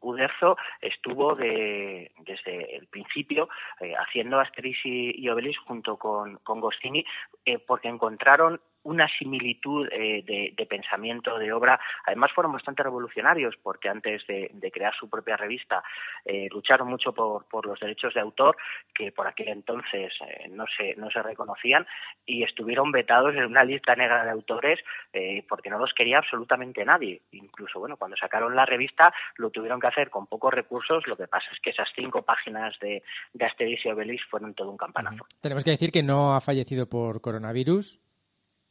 Uderzo estuvo de, desde el principio eh, haciendo Asterix y, y, Obelix junto con, con Goscinny eh, porque encontraron una similitud eh, de, pensamiento, de obra. Además fueron bastante revolucionarios porque antes de, de crear su propia revista eh, lucharon mucho por, por, los derechos de autor que por aquel entonces eh, no, se, no se reconocían y estuvieron vetados en una lista negra de autores eh, porque no los quería absolutamente nadie. Incluso, bueno, cuando sacaron la revista lo tuvieron que hacer con pocos recursos. Lo que pasa es que esas cinco páginas de, de Asterix y Obelix fueron todo un campanazo. Tenemos que decir que no ha fallecido por coronavirus.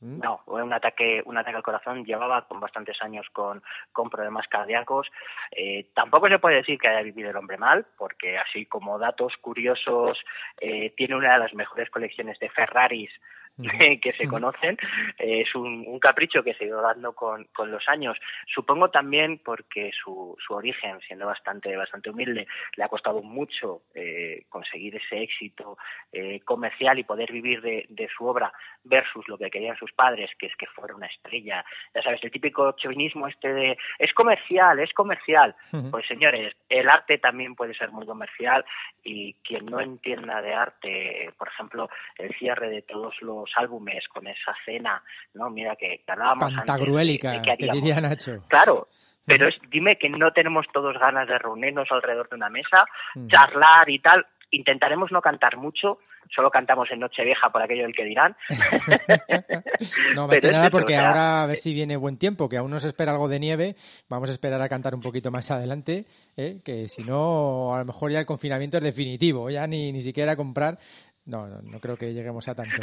No, un ataque, un ataque al corazón. Llevaba con bastantes años con, con problemas cardíacos. Eh, tampoco se puede decir que haya vivido el hombre mal, porque así como datos curiosos, eh, tiene una de las mejores colecciones de Ferraris que se conocen. Eh, es un, un, capricho que se ha ido dando con, con, los años. Supongo también porque su, su origen, siendo bastante, bastante humilde, le ha costado mucho eh, conseguir ese éxito eh, comercial y poder vivir de, de, su obra versus lo que querían sus padres, que es que fuera una estrella. Ya sabes, el típico chauvinismo este de es comercial, es comercial. Pues señores, el arte también puede ser muy comercial y quien no entienda de arte, por ejemplo, el cierre de todos los álbumes con esa cena, ¿no? Mira que, que hablábamos Pantagruélica, antes de, de que diría Nacho. Claro, pero es, dime que no tenemos todos ganas de reunirnos alrededor de una mesa, mm. charlar y tal. Intentaremos no cantar mucho, solo cantamos en Nochevieja por aquello del que dirán. no, más que nada porque ahora a ver si viene buen tiempo, que aún nos espera algo de nieve, vamos a esperar a cantar un poquito más adelante, ¿eh? que si no, a lo mejor ya el confinamiento es definitivo, ya ni, ni siquiera comprar no, no, no creo que lleguemos a tanto.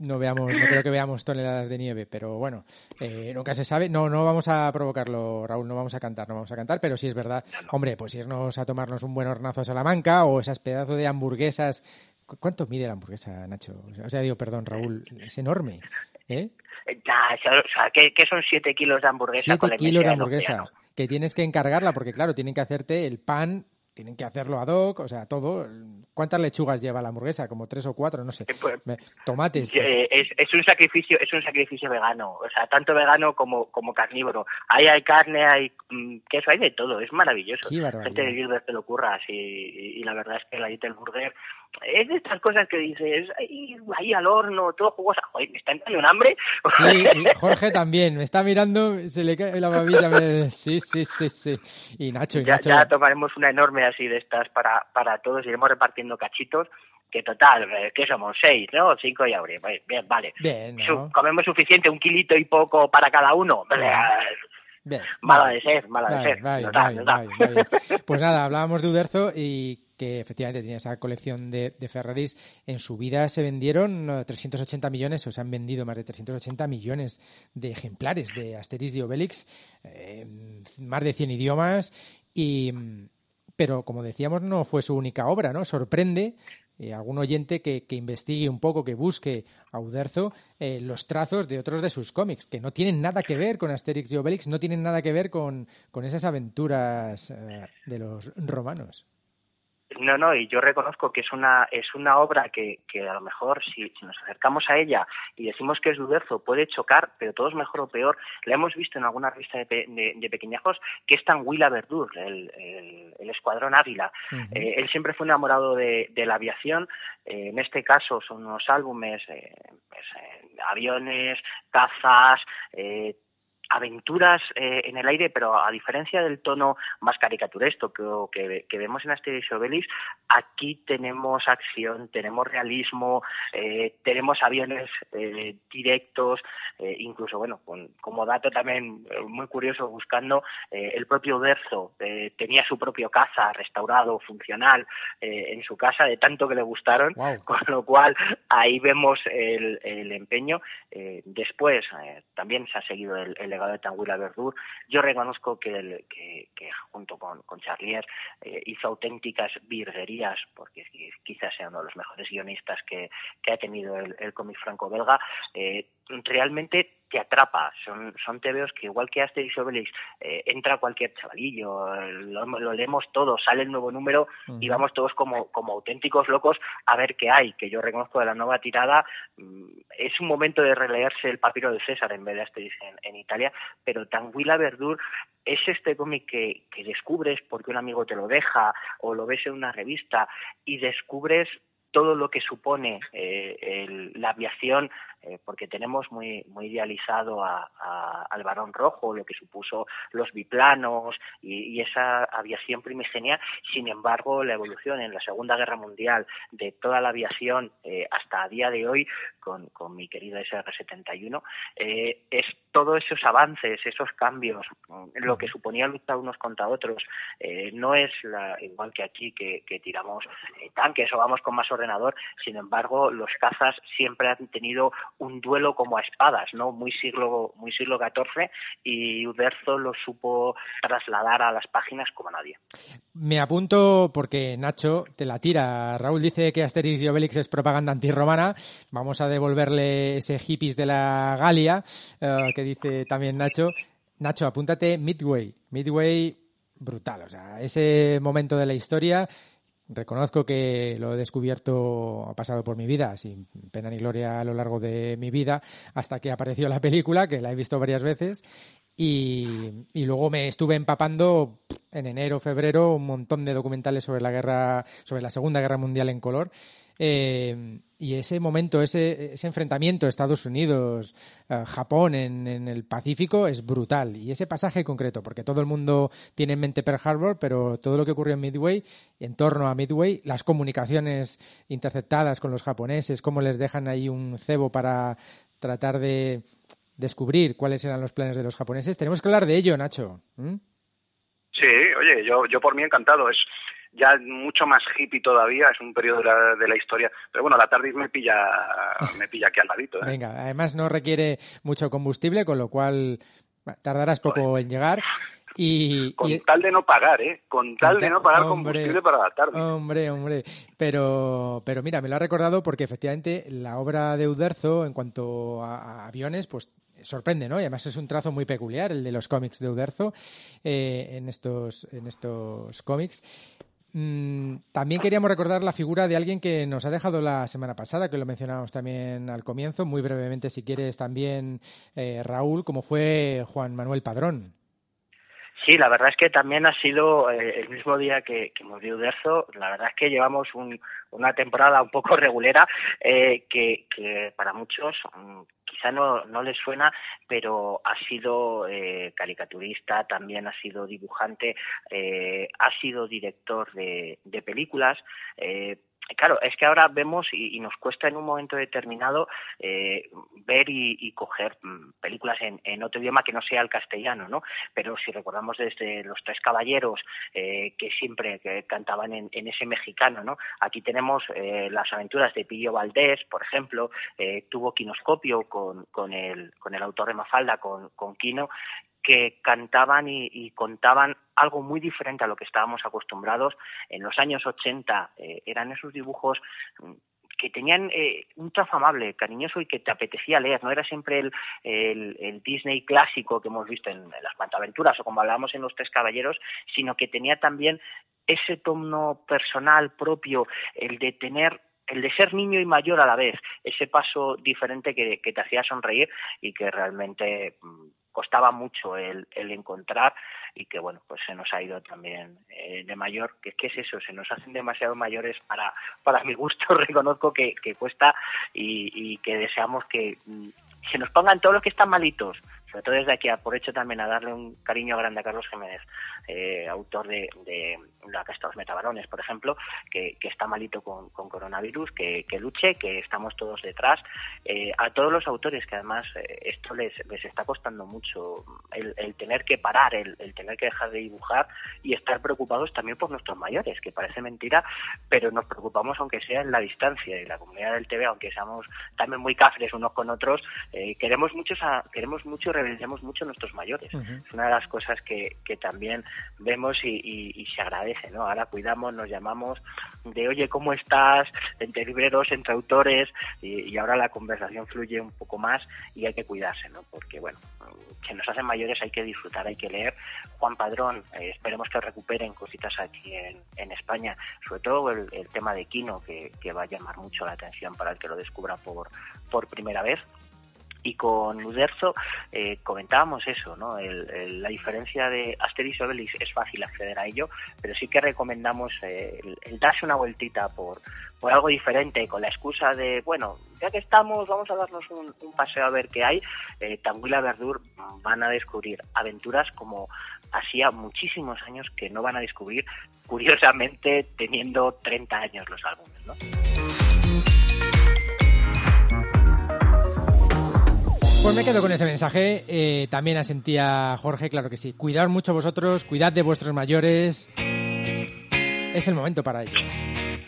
No veamos, no creo que veamos toneladas de nieve, pero bueno, eh, nunca se sabe. No, no vamos a provocarlo, Raúl, no vamos a cantar, no vamos a cantar, pero sí es verdad, hombre, pues irnos a tomarnos un buen hornazo a Salamanca o esas pedazos de hamburguesas. ¿Cuánto mide la hamburguesa, Nacho? O sea, digo, perdón, Raúl, es enorme. ¿eh? Ya, o sea, ¿qué, qué son 7 kilos de hamburguesa? 7 kilos de hamburguesa, que tienes que encargarla, porque claro, tienen que hacerte el pan tienen que hacerlo ad hoc, o sea, todo. ¿Cuántas lechugas lleva la hamburguesa? Como tres o cuatro, no sé. Pues, Tomates. Pues. Es, es, un sacrificio, es un sacrificio vegano, o sea, tanto vegano como, como carnívoro. Ahí hay carne, hay mm, queso, hay de todo, es maravilloso. Gente de Gilbert te lo curras y, y, y, la verdad es que la Little Burger es de estas cosas que dices, ahí, ahí al horno, todo jugosa, joder, me está entrando un hambre. Sí, Jorge también, me está mirando, se le cae la babilla, me... sí, sí, sí, sí. Y Nacho, y ya, Nacho. Ya tomaremos una enorme así de estas para, para todos, iremos repartiendo cachitos que total, eh, que somos? Seis, ¿no? Cinco y ahora. Bien, vale. Bien, ¿no? Comemos suficiente, un kilito y poco para cada uno. Bien. Mala vale. de ser, mala vale, de ser. Vale, total, total. Pues nada, hablábamos de Uderzo y que efectivamente tenía esa colección de, de, Ferraris. En su vida se vendieron 380 millones, o se han vendido más de 380 millones de ejemplares de Asterix y Obelix, eh, más de 100 idiomas y pero como decíamos no fue su única obra, ¿no? Sorprende eh, algún oyente que, que, investigue un poco, que busque a Uderzo eh, los trazos de otros de sus cómics, que no tienen nada que ver con Asterix y Obelix, no tienen nada que ver con, con esas aventuras eh, de los romanos. No, no, y yo reconozco que es una es una obra que, que a lo mejor si, si, nos acercamos a ella y decimos que es Duderzo puede chocar, pero todo es mejor o peor. La hemos visto en alguna revista de, de, de pequeñajos que es tan Willa Verdur, el, el, el escuadrón Águila. Uh -huh. eh, él siempre fue enamorado de, de la aviación. Eh, en este caso son unos álbumes, eh, pues, aviones, cazas, aventuras eh, en el aire, pero a diferencia del tono más caricaturesco que, que, que vemos en Asterix y Obelix, aquí tenemos acción, tenemos realismo, eh, tenemos aviones eh, directos, incluso, bueno, con, como dato también muy curioso, buscando, el propio Uderzo tenía su propio caza restaurado, funcional, en su casa, de tanto que le gustaron, wow. con lo cual ahí vemos el, el empeño. después también se ha seguido el, el de Tanguila Verdur. Yo reconozco que, el- que, junto con, Charlier eh, hizo auténticas virguerías, porque qui- quizás sea uno de los mejores guionistas que, ha tenido el, el cómic franco-belga. Eh, realmente te atrapa. Son, son tebeos que, igual que Asterix y Obelix, eh, entra cualquier chavalillo, lo, lo leemos todos, sale el nuevo número y vamos todos como, como auténticos locos a ver qué hay. Que yo reconozco de la nueva tirada, mm, es un momento de releerse el papiro de César en vez de Asterix en, en Italia, pero Tanguila Verdur es este cómic que, que descubres porque un amigo te lo deja o lo ves en una revista y descubres todo lo que supone eh, el- la aviación, eh, porque tenemos muy, muy idealizado a- a- al varón rojo, lo que supuso los biplanos y, y esa aviación primigenia. Sin embargo, la evolución en la Segunda Guerra Mundial de toda la aviación eh, hasta a día de hoy, con, con mi querido SR-71, eh, es todos esos avances, esos cambios, mm, lo que suponía luchar unos contra otros. Eh, no es la, igual que aquí que, que tiramos eh, tanques o vamos con más ordenador, sin embargo, los cazas siempre han tenido un duelo como a espadas, ¿no? Muy siglo, muy siglo XIV y Uderzo lo supo trasladar a las páginas como nadie. Me apunto porque Nacho te la tira. Raúl dice que Asterix y Obelix es propaganda antirromana. Vamos a devolverle ese hippies de la Galia eh, que dice también Nacho. Nacho, apúntate Midway. Midway, brutal. O sea, ese momento de la historia, reconozco que lo he descubierto, ha pasado por mi vida, sin pena ni gloria a lo largo de mi vida, hasta que apareció la película, que la he visto varias veces. Y, luego me estuve empapando en enero, febrero, un montón de documentales sobre la guerra, sobre la Segunda Guerra Mundial en color. Eh, y ese momento, ese, ese enfrentamiento Estados Unidos, eh, en, en el Pacífico es brutal. Y ese pasaje concreto, porque todo el mundo tiene en mente Pearl Harbor, pero todo lo que ocurrió en Midway, en torno a Midway, las comunicaciones interceptadas con los japoneses, cómo les dejan ahí un cebo para tratar de descubrir cuáles eran los planes de los japoneses. Tenemos que hablar de ello, Nacho. ¿Mm? Sí, oye, yo, yo por mí encantado. Es ya mucho más hippie todavía, es un periodo de la, de la historia. Pero bueno, la tarde me pilla, me pilla aquí al ladito. ¿eh? Venga, además no requiere mucho combustible, con lo cual tardarás poco en llegar. Y, Con y- tal de no pagar, ¿eh? Con tal de no pagar Hombre, combustible para la tarde. Hombre, hombre. Pero, pero mira, me lo ha recordado porque efectivamente la obra de Uderzo en cuanto a, a aviones, pues sorprende, ¿no? Y además es un trazo muy peculiar el de los cómics de Uderzo eh, en estos, en estos cómics. Mm, también queríamos recordar la figura de alguien que nos ha dejado la semana pasada, que lo mencionábamos también al comienzo, muy brevemente si quieres también, eh, Raúl, como fue Juan Manuel Padrón. Sí, la verdad es que también ha sido eh, el mismo día que, que murió Uderzo. La verdad es que llevamos un- una temporada un poco regulera eh, que, que para muchos mm, quizá no, no les suena, pero ha sido eh, caricaturista, también ha sido dibujante, eh, ha sido director de, de películas. eh, Claro, es que ahora vemos y, nos cuesta en un momento determinado eh, ver y, coger mm, películas en, en otro idioma que no sea el castellano, ¿no? Pero si recordamos desde Los Tres Caballeros, eh, que siempre que cantaban en, en ese mexicano, ¿no? Aquí tenemos eh, las aventuras de Pillo Valdés, por ejemplo, eh, tuvo Quinoscopio con, con, el, con el autor de Mafalda, con, con Quino, que cantaban y, contaban algo muy diferente a lo que estábamos acostumbrados. En los años 80 eh, eran esos dibujos mm, que tenían eh, un trazo amable, cariñoso y que te apetecía leer. No era siempre el, el, Disney clásico que hemos visto en, en las Pantaventuras o como hablábamos en Los Tres Caballeros, sino que tenía también ese tono personal propio, el de tener el de ser niño y mayor a la vez, ese paso diferente que, que te hacía sonreír y que realmente mm, costaba mucho el, el encontrar y que bueno pues se nos ha ido también eh, de mayor. Que qué es eso se nos hacen demasiado mayores para para mi gusto reconozco que, que cuesta y, y que deseamos que mm, se nos pongan todos los que están malitos sobre todo desde aquí aprovecho también a darle un cariño grande a Carlos Jiménez eh, autor de, La de los Metabarones, por ejemplo, que, está malito con, coronavirus, que, luche, que estamos todos detrás. Eh, a todos los autores que además eh, esto les, les está costando mucho, el, tener que parar, el, tener que dejar de dibujar y estar preocupados también por nuestros mayores, que parece mentira, pero nos preocupamos aunque sea en la distancia y la comunidad del TV, aunque seamos también muy cafres unos con otros, queremos mucho esa- queremos mucho reverenciamos mucho a nuestros mayores. Ujú. Es una de las cosas que, que también vemos y, y- y se agradece, ¿no? Ahora cuidamos, nos llamamos de, oye, ¿cómo estás? Entre libreros, entre autores, y, y ahora la conversación fluye un poco más y hay que cuidarse, ¿no? Porque, bueno, que nos hacen mayores hay que disfrutar, hay que leer. Juan Padrón, eh, esperemos que recuperen cositas aquí en, en España, sobre todo el, el tema de Kino, que, que va a llamar mucho la atención para el que lo descubra por, por primera vez. Y con Uderzo eh, comentábamos eso, ¿no? El- el- la diferencia de Asterix y Obelix es fácil acceder a ello, pero sí que recomendamos eh, el, el darse una vueltita por, por algo diferente, con la excusa de, bueno, ya que estamos, vamos a darnos un, un paseo a ver qué hay. Eh, Tanguila Verdur van a descubrir aventuras como hacía muchísimos años que no van a descubrir, curiosamente teniendo 30 años los álbumes, ¿no? Pues me quedo con ese mensaje. Eh, también asentía Jorge, claro que sí. Cuidad mucho vosotros, cuidad de vuestros mayores. Es el momento para ello.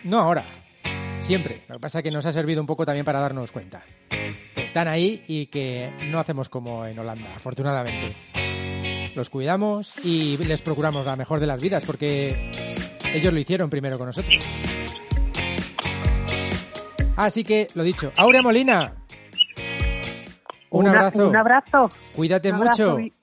No ahora, siempre. Lo que pasa es que nos ha servido un poco también para darnos cuenta. Que están ahí y que no hacemos como en Holanda, afortunadamente. Los cuidamos y les procuramos la mejor de las vidas porque ellos lo hicieron primero con nosotros. Así que, lo dicho, Aurea Molina. Un Una- abrazo. Un abrazo. Cuídate Un abrazo mucho.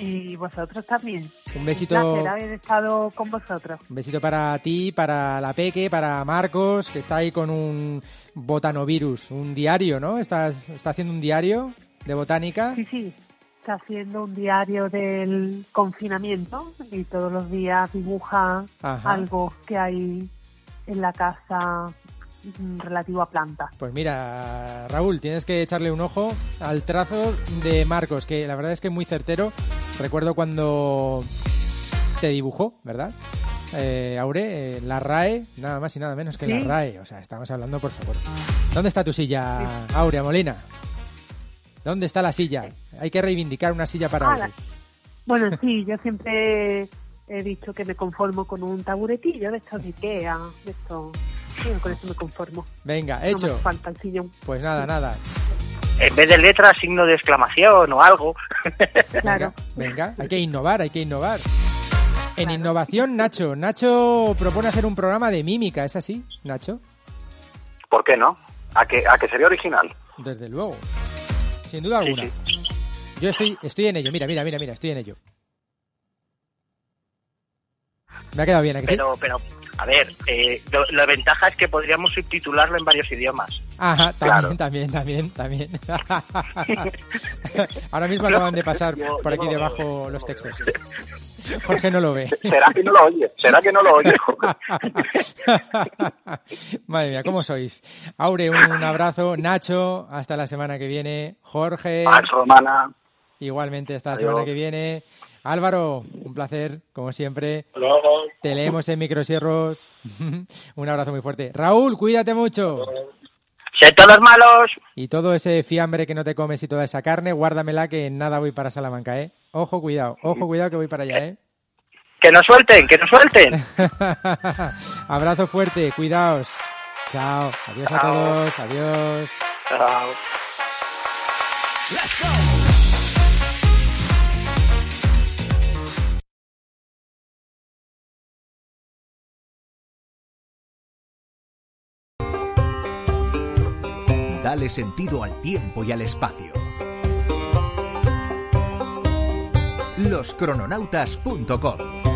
Y, y vosotros también. Un besito. Un placer haber estado con vosotros. Un besito para ti, para la Peque, para Marcos, que está ahí con un botanovirus, un diario, ¿no? Estás, está haciendo un diario de botánica. Sí, sí. Está haciendo un diario del confinamiento y todos los días dibuja Ajá. algo que hay en la casa relativo a plantas. Pues mira, Raúl, tienes que echarle un ojo al trazo de Marcos, que la verdad es que es muy certero. Recuerdo cuando te dibujó, ¿verdad? Eh, Aure, eh, la RAE, nada más y nada menos que Sí. la RAE. O sea, estamos hablando, por favor. ¿Dónde está tu silla, Aurea Molina? ¿Dónde está la silla? Hay que reivindicar una silla para Ah, Aure. la- Bueno, sí, yo siempre he dicho que me conformo con un taburetillo de estos de Ikea, de estos... Sí, con eso me conformo. Venga, No me hecho. falta el sillón. Pues nada, nada. En vez de letras, signo de exclamación o algo. Claro. Venga, hay que innovar, hay que innovar. En innovación, Nacho. Nacho propone hacer un programa de mímica, ¿es así, Nacho? ¿Por qué no? ¿A que, a que sería original? Desde luego. Sin duda alguna. Yo estoy, estoy en ello. Mira, mira, mira, mira, estoy en ello. Me ha quedado bien, ¿a que sí? Pero, pero, a ver, eh, lo- la ventaja es que podríamos subtitularlo en varios idiomas. Ajá, también, Claro. también, también, también. Ahora mismo acaban de pasar por aquí debajo los textos. Jorge no lo ve. ¿Será que no lo oye? ¿Será que no lo oye? Madre mía, ¿cómo sois? Aure, un abrazo. Nacho, hasta la semana que viene. Jorge, Pax Romana. igualmente hasta la semana que viene. Álvaro, un placer, como siempre. Luego. Te leemos en Microsierros. un abrazo muy fuerte. Raúl, cuídate mucho. ¡Sé todos malos! Y todo ese fiambre que no te comes y toda esa carne, guárdamela que en nada voy para Salamanca, ¿eh? Ojo, cuidado, ojo, cuidado que voy para allá, ¿eh? ¡Que nos suelten, que nos suelten! Abrazo fuerte, cuidaos. Chao, adiós a todos, adiós. Chao. Dale sentido al tiempo y al espacio. Loscrononautas.com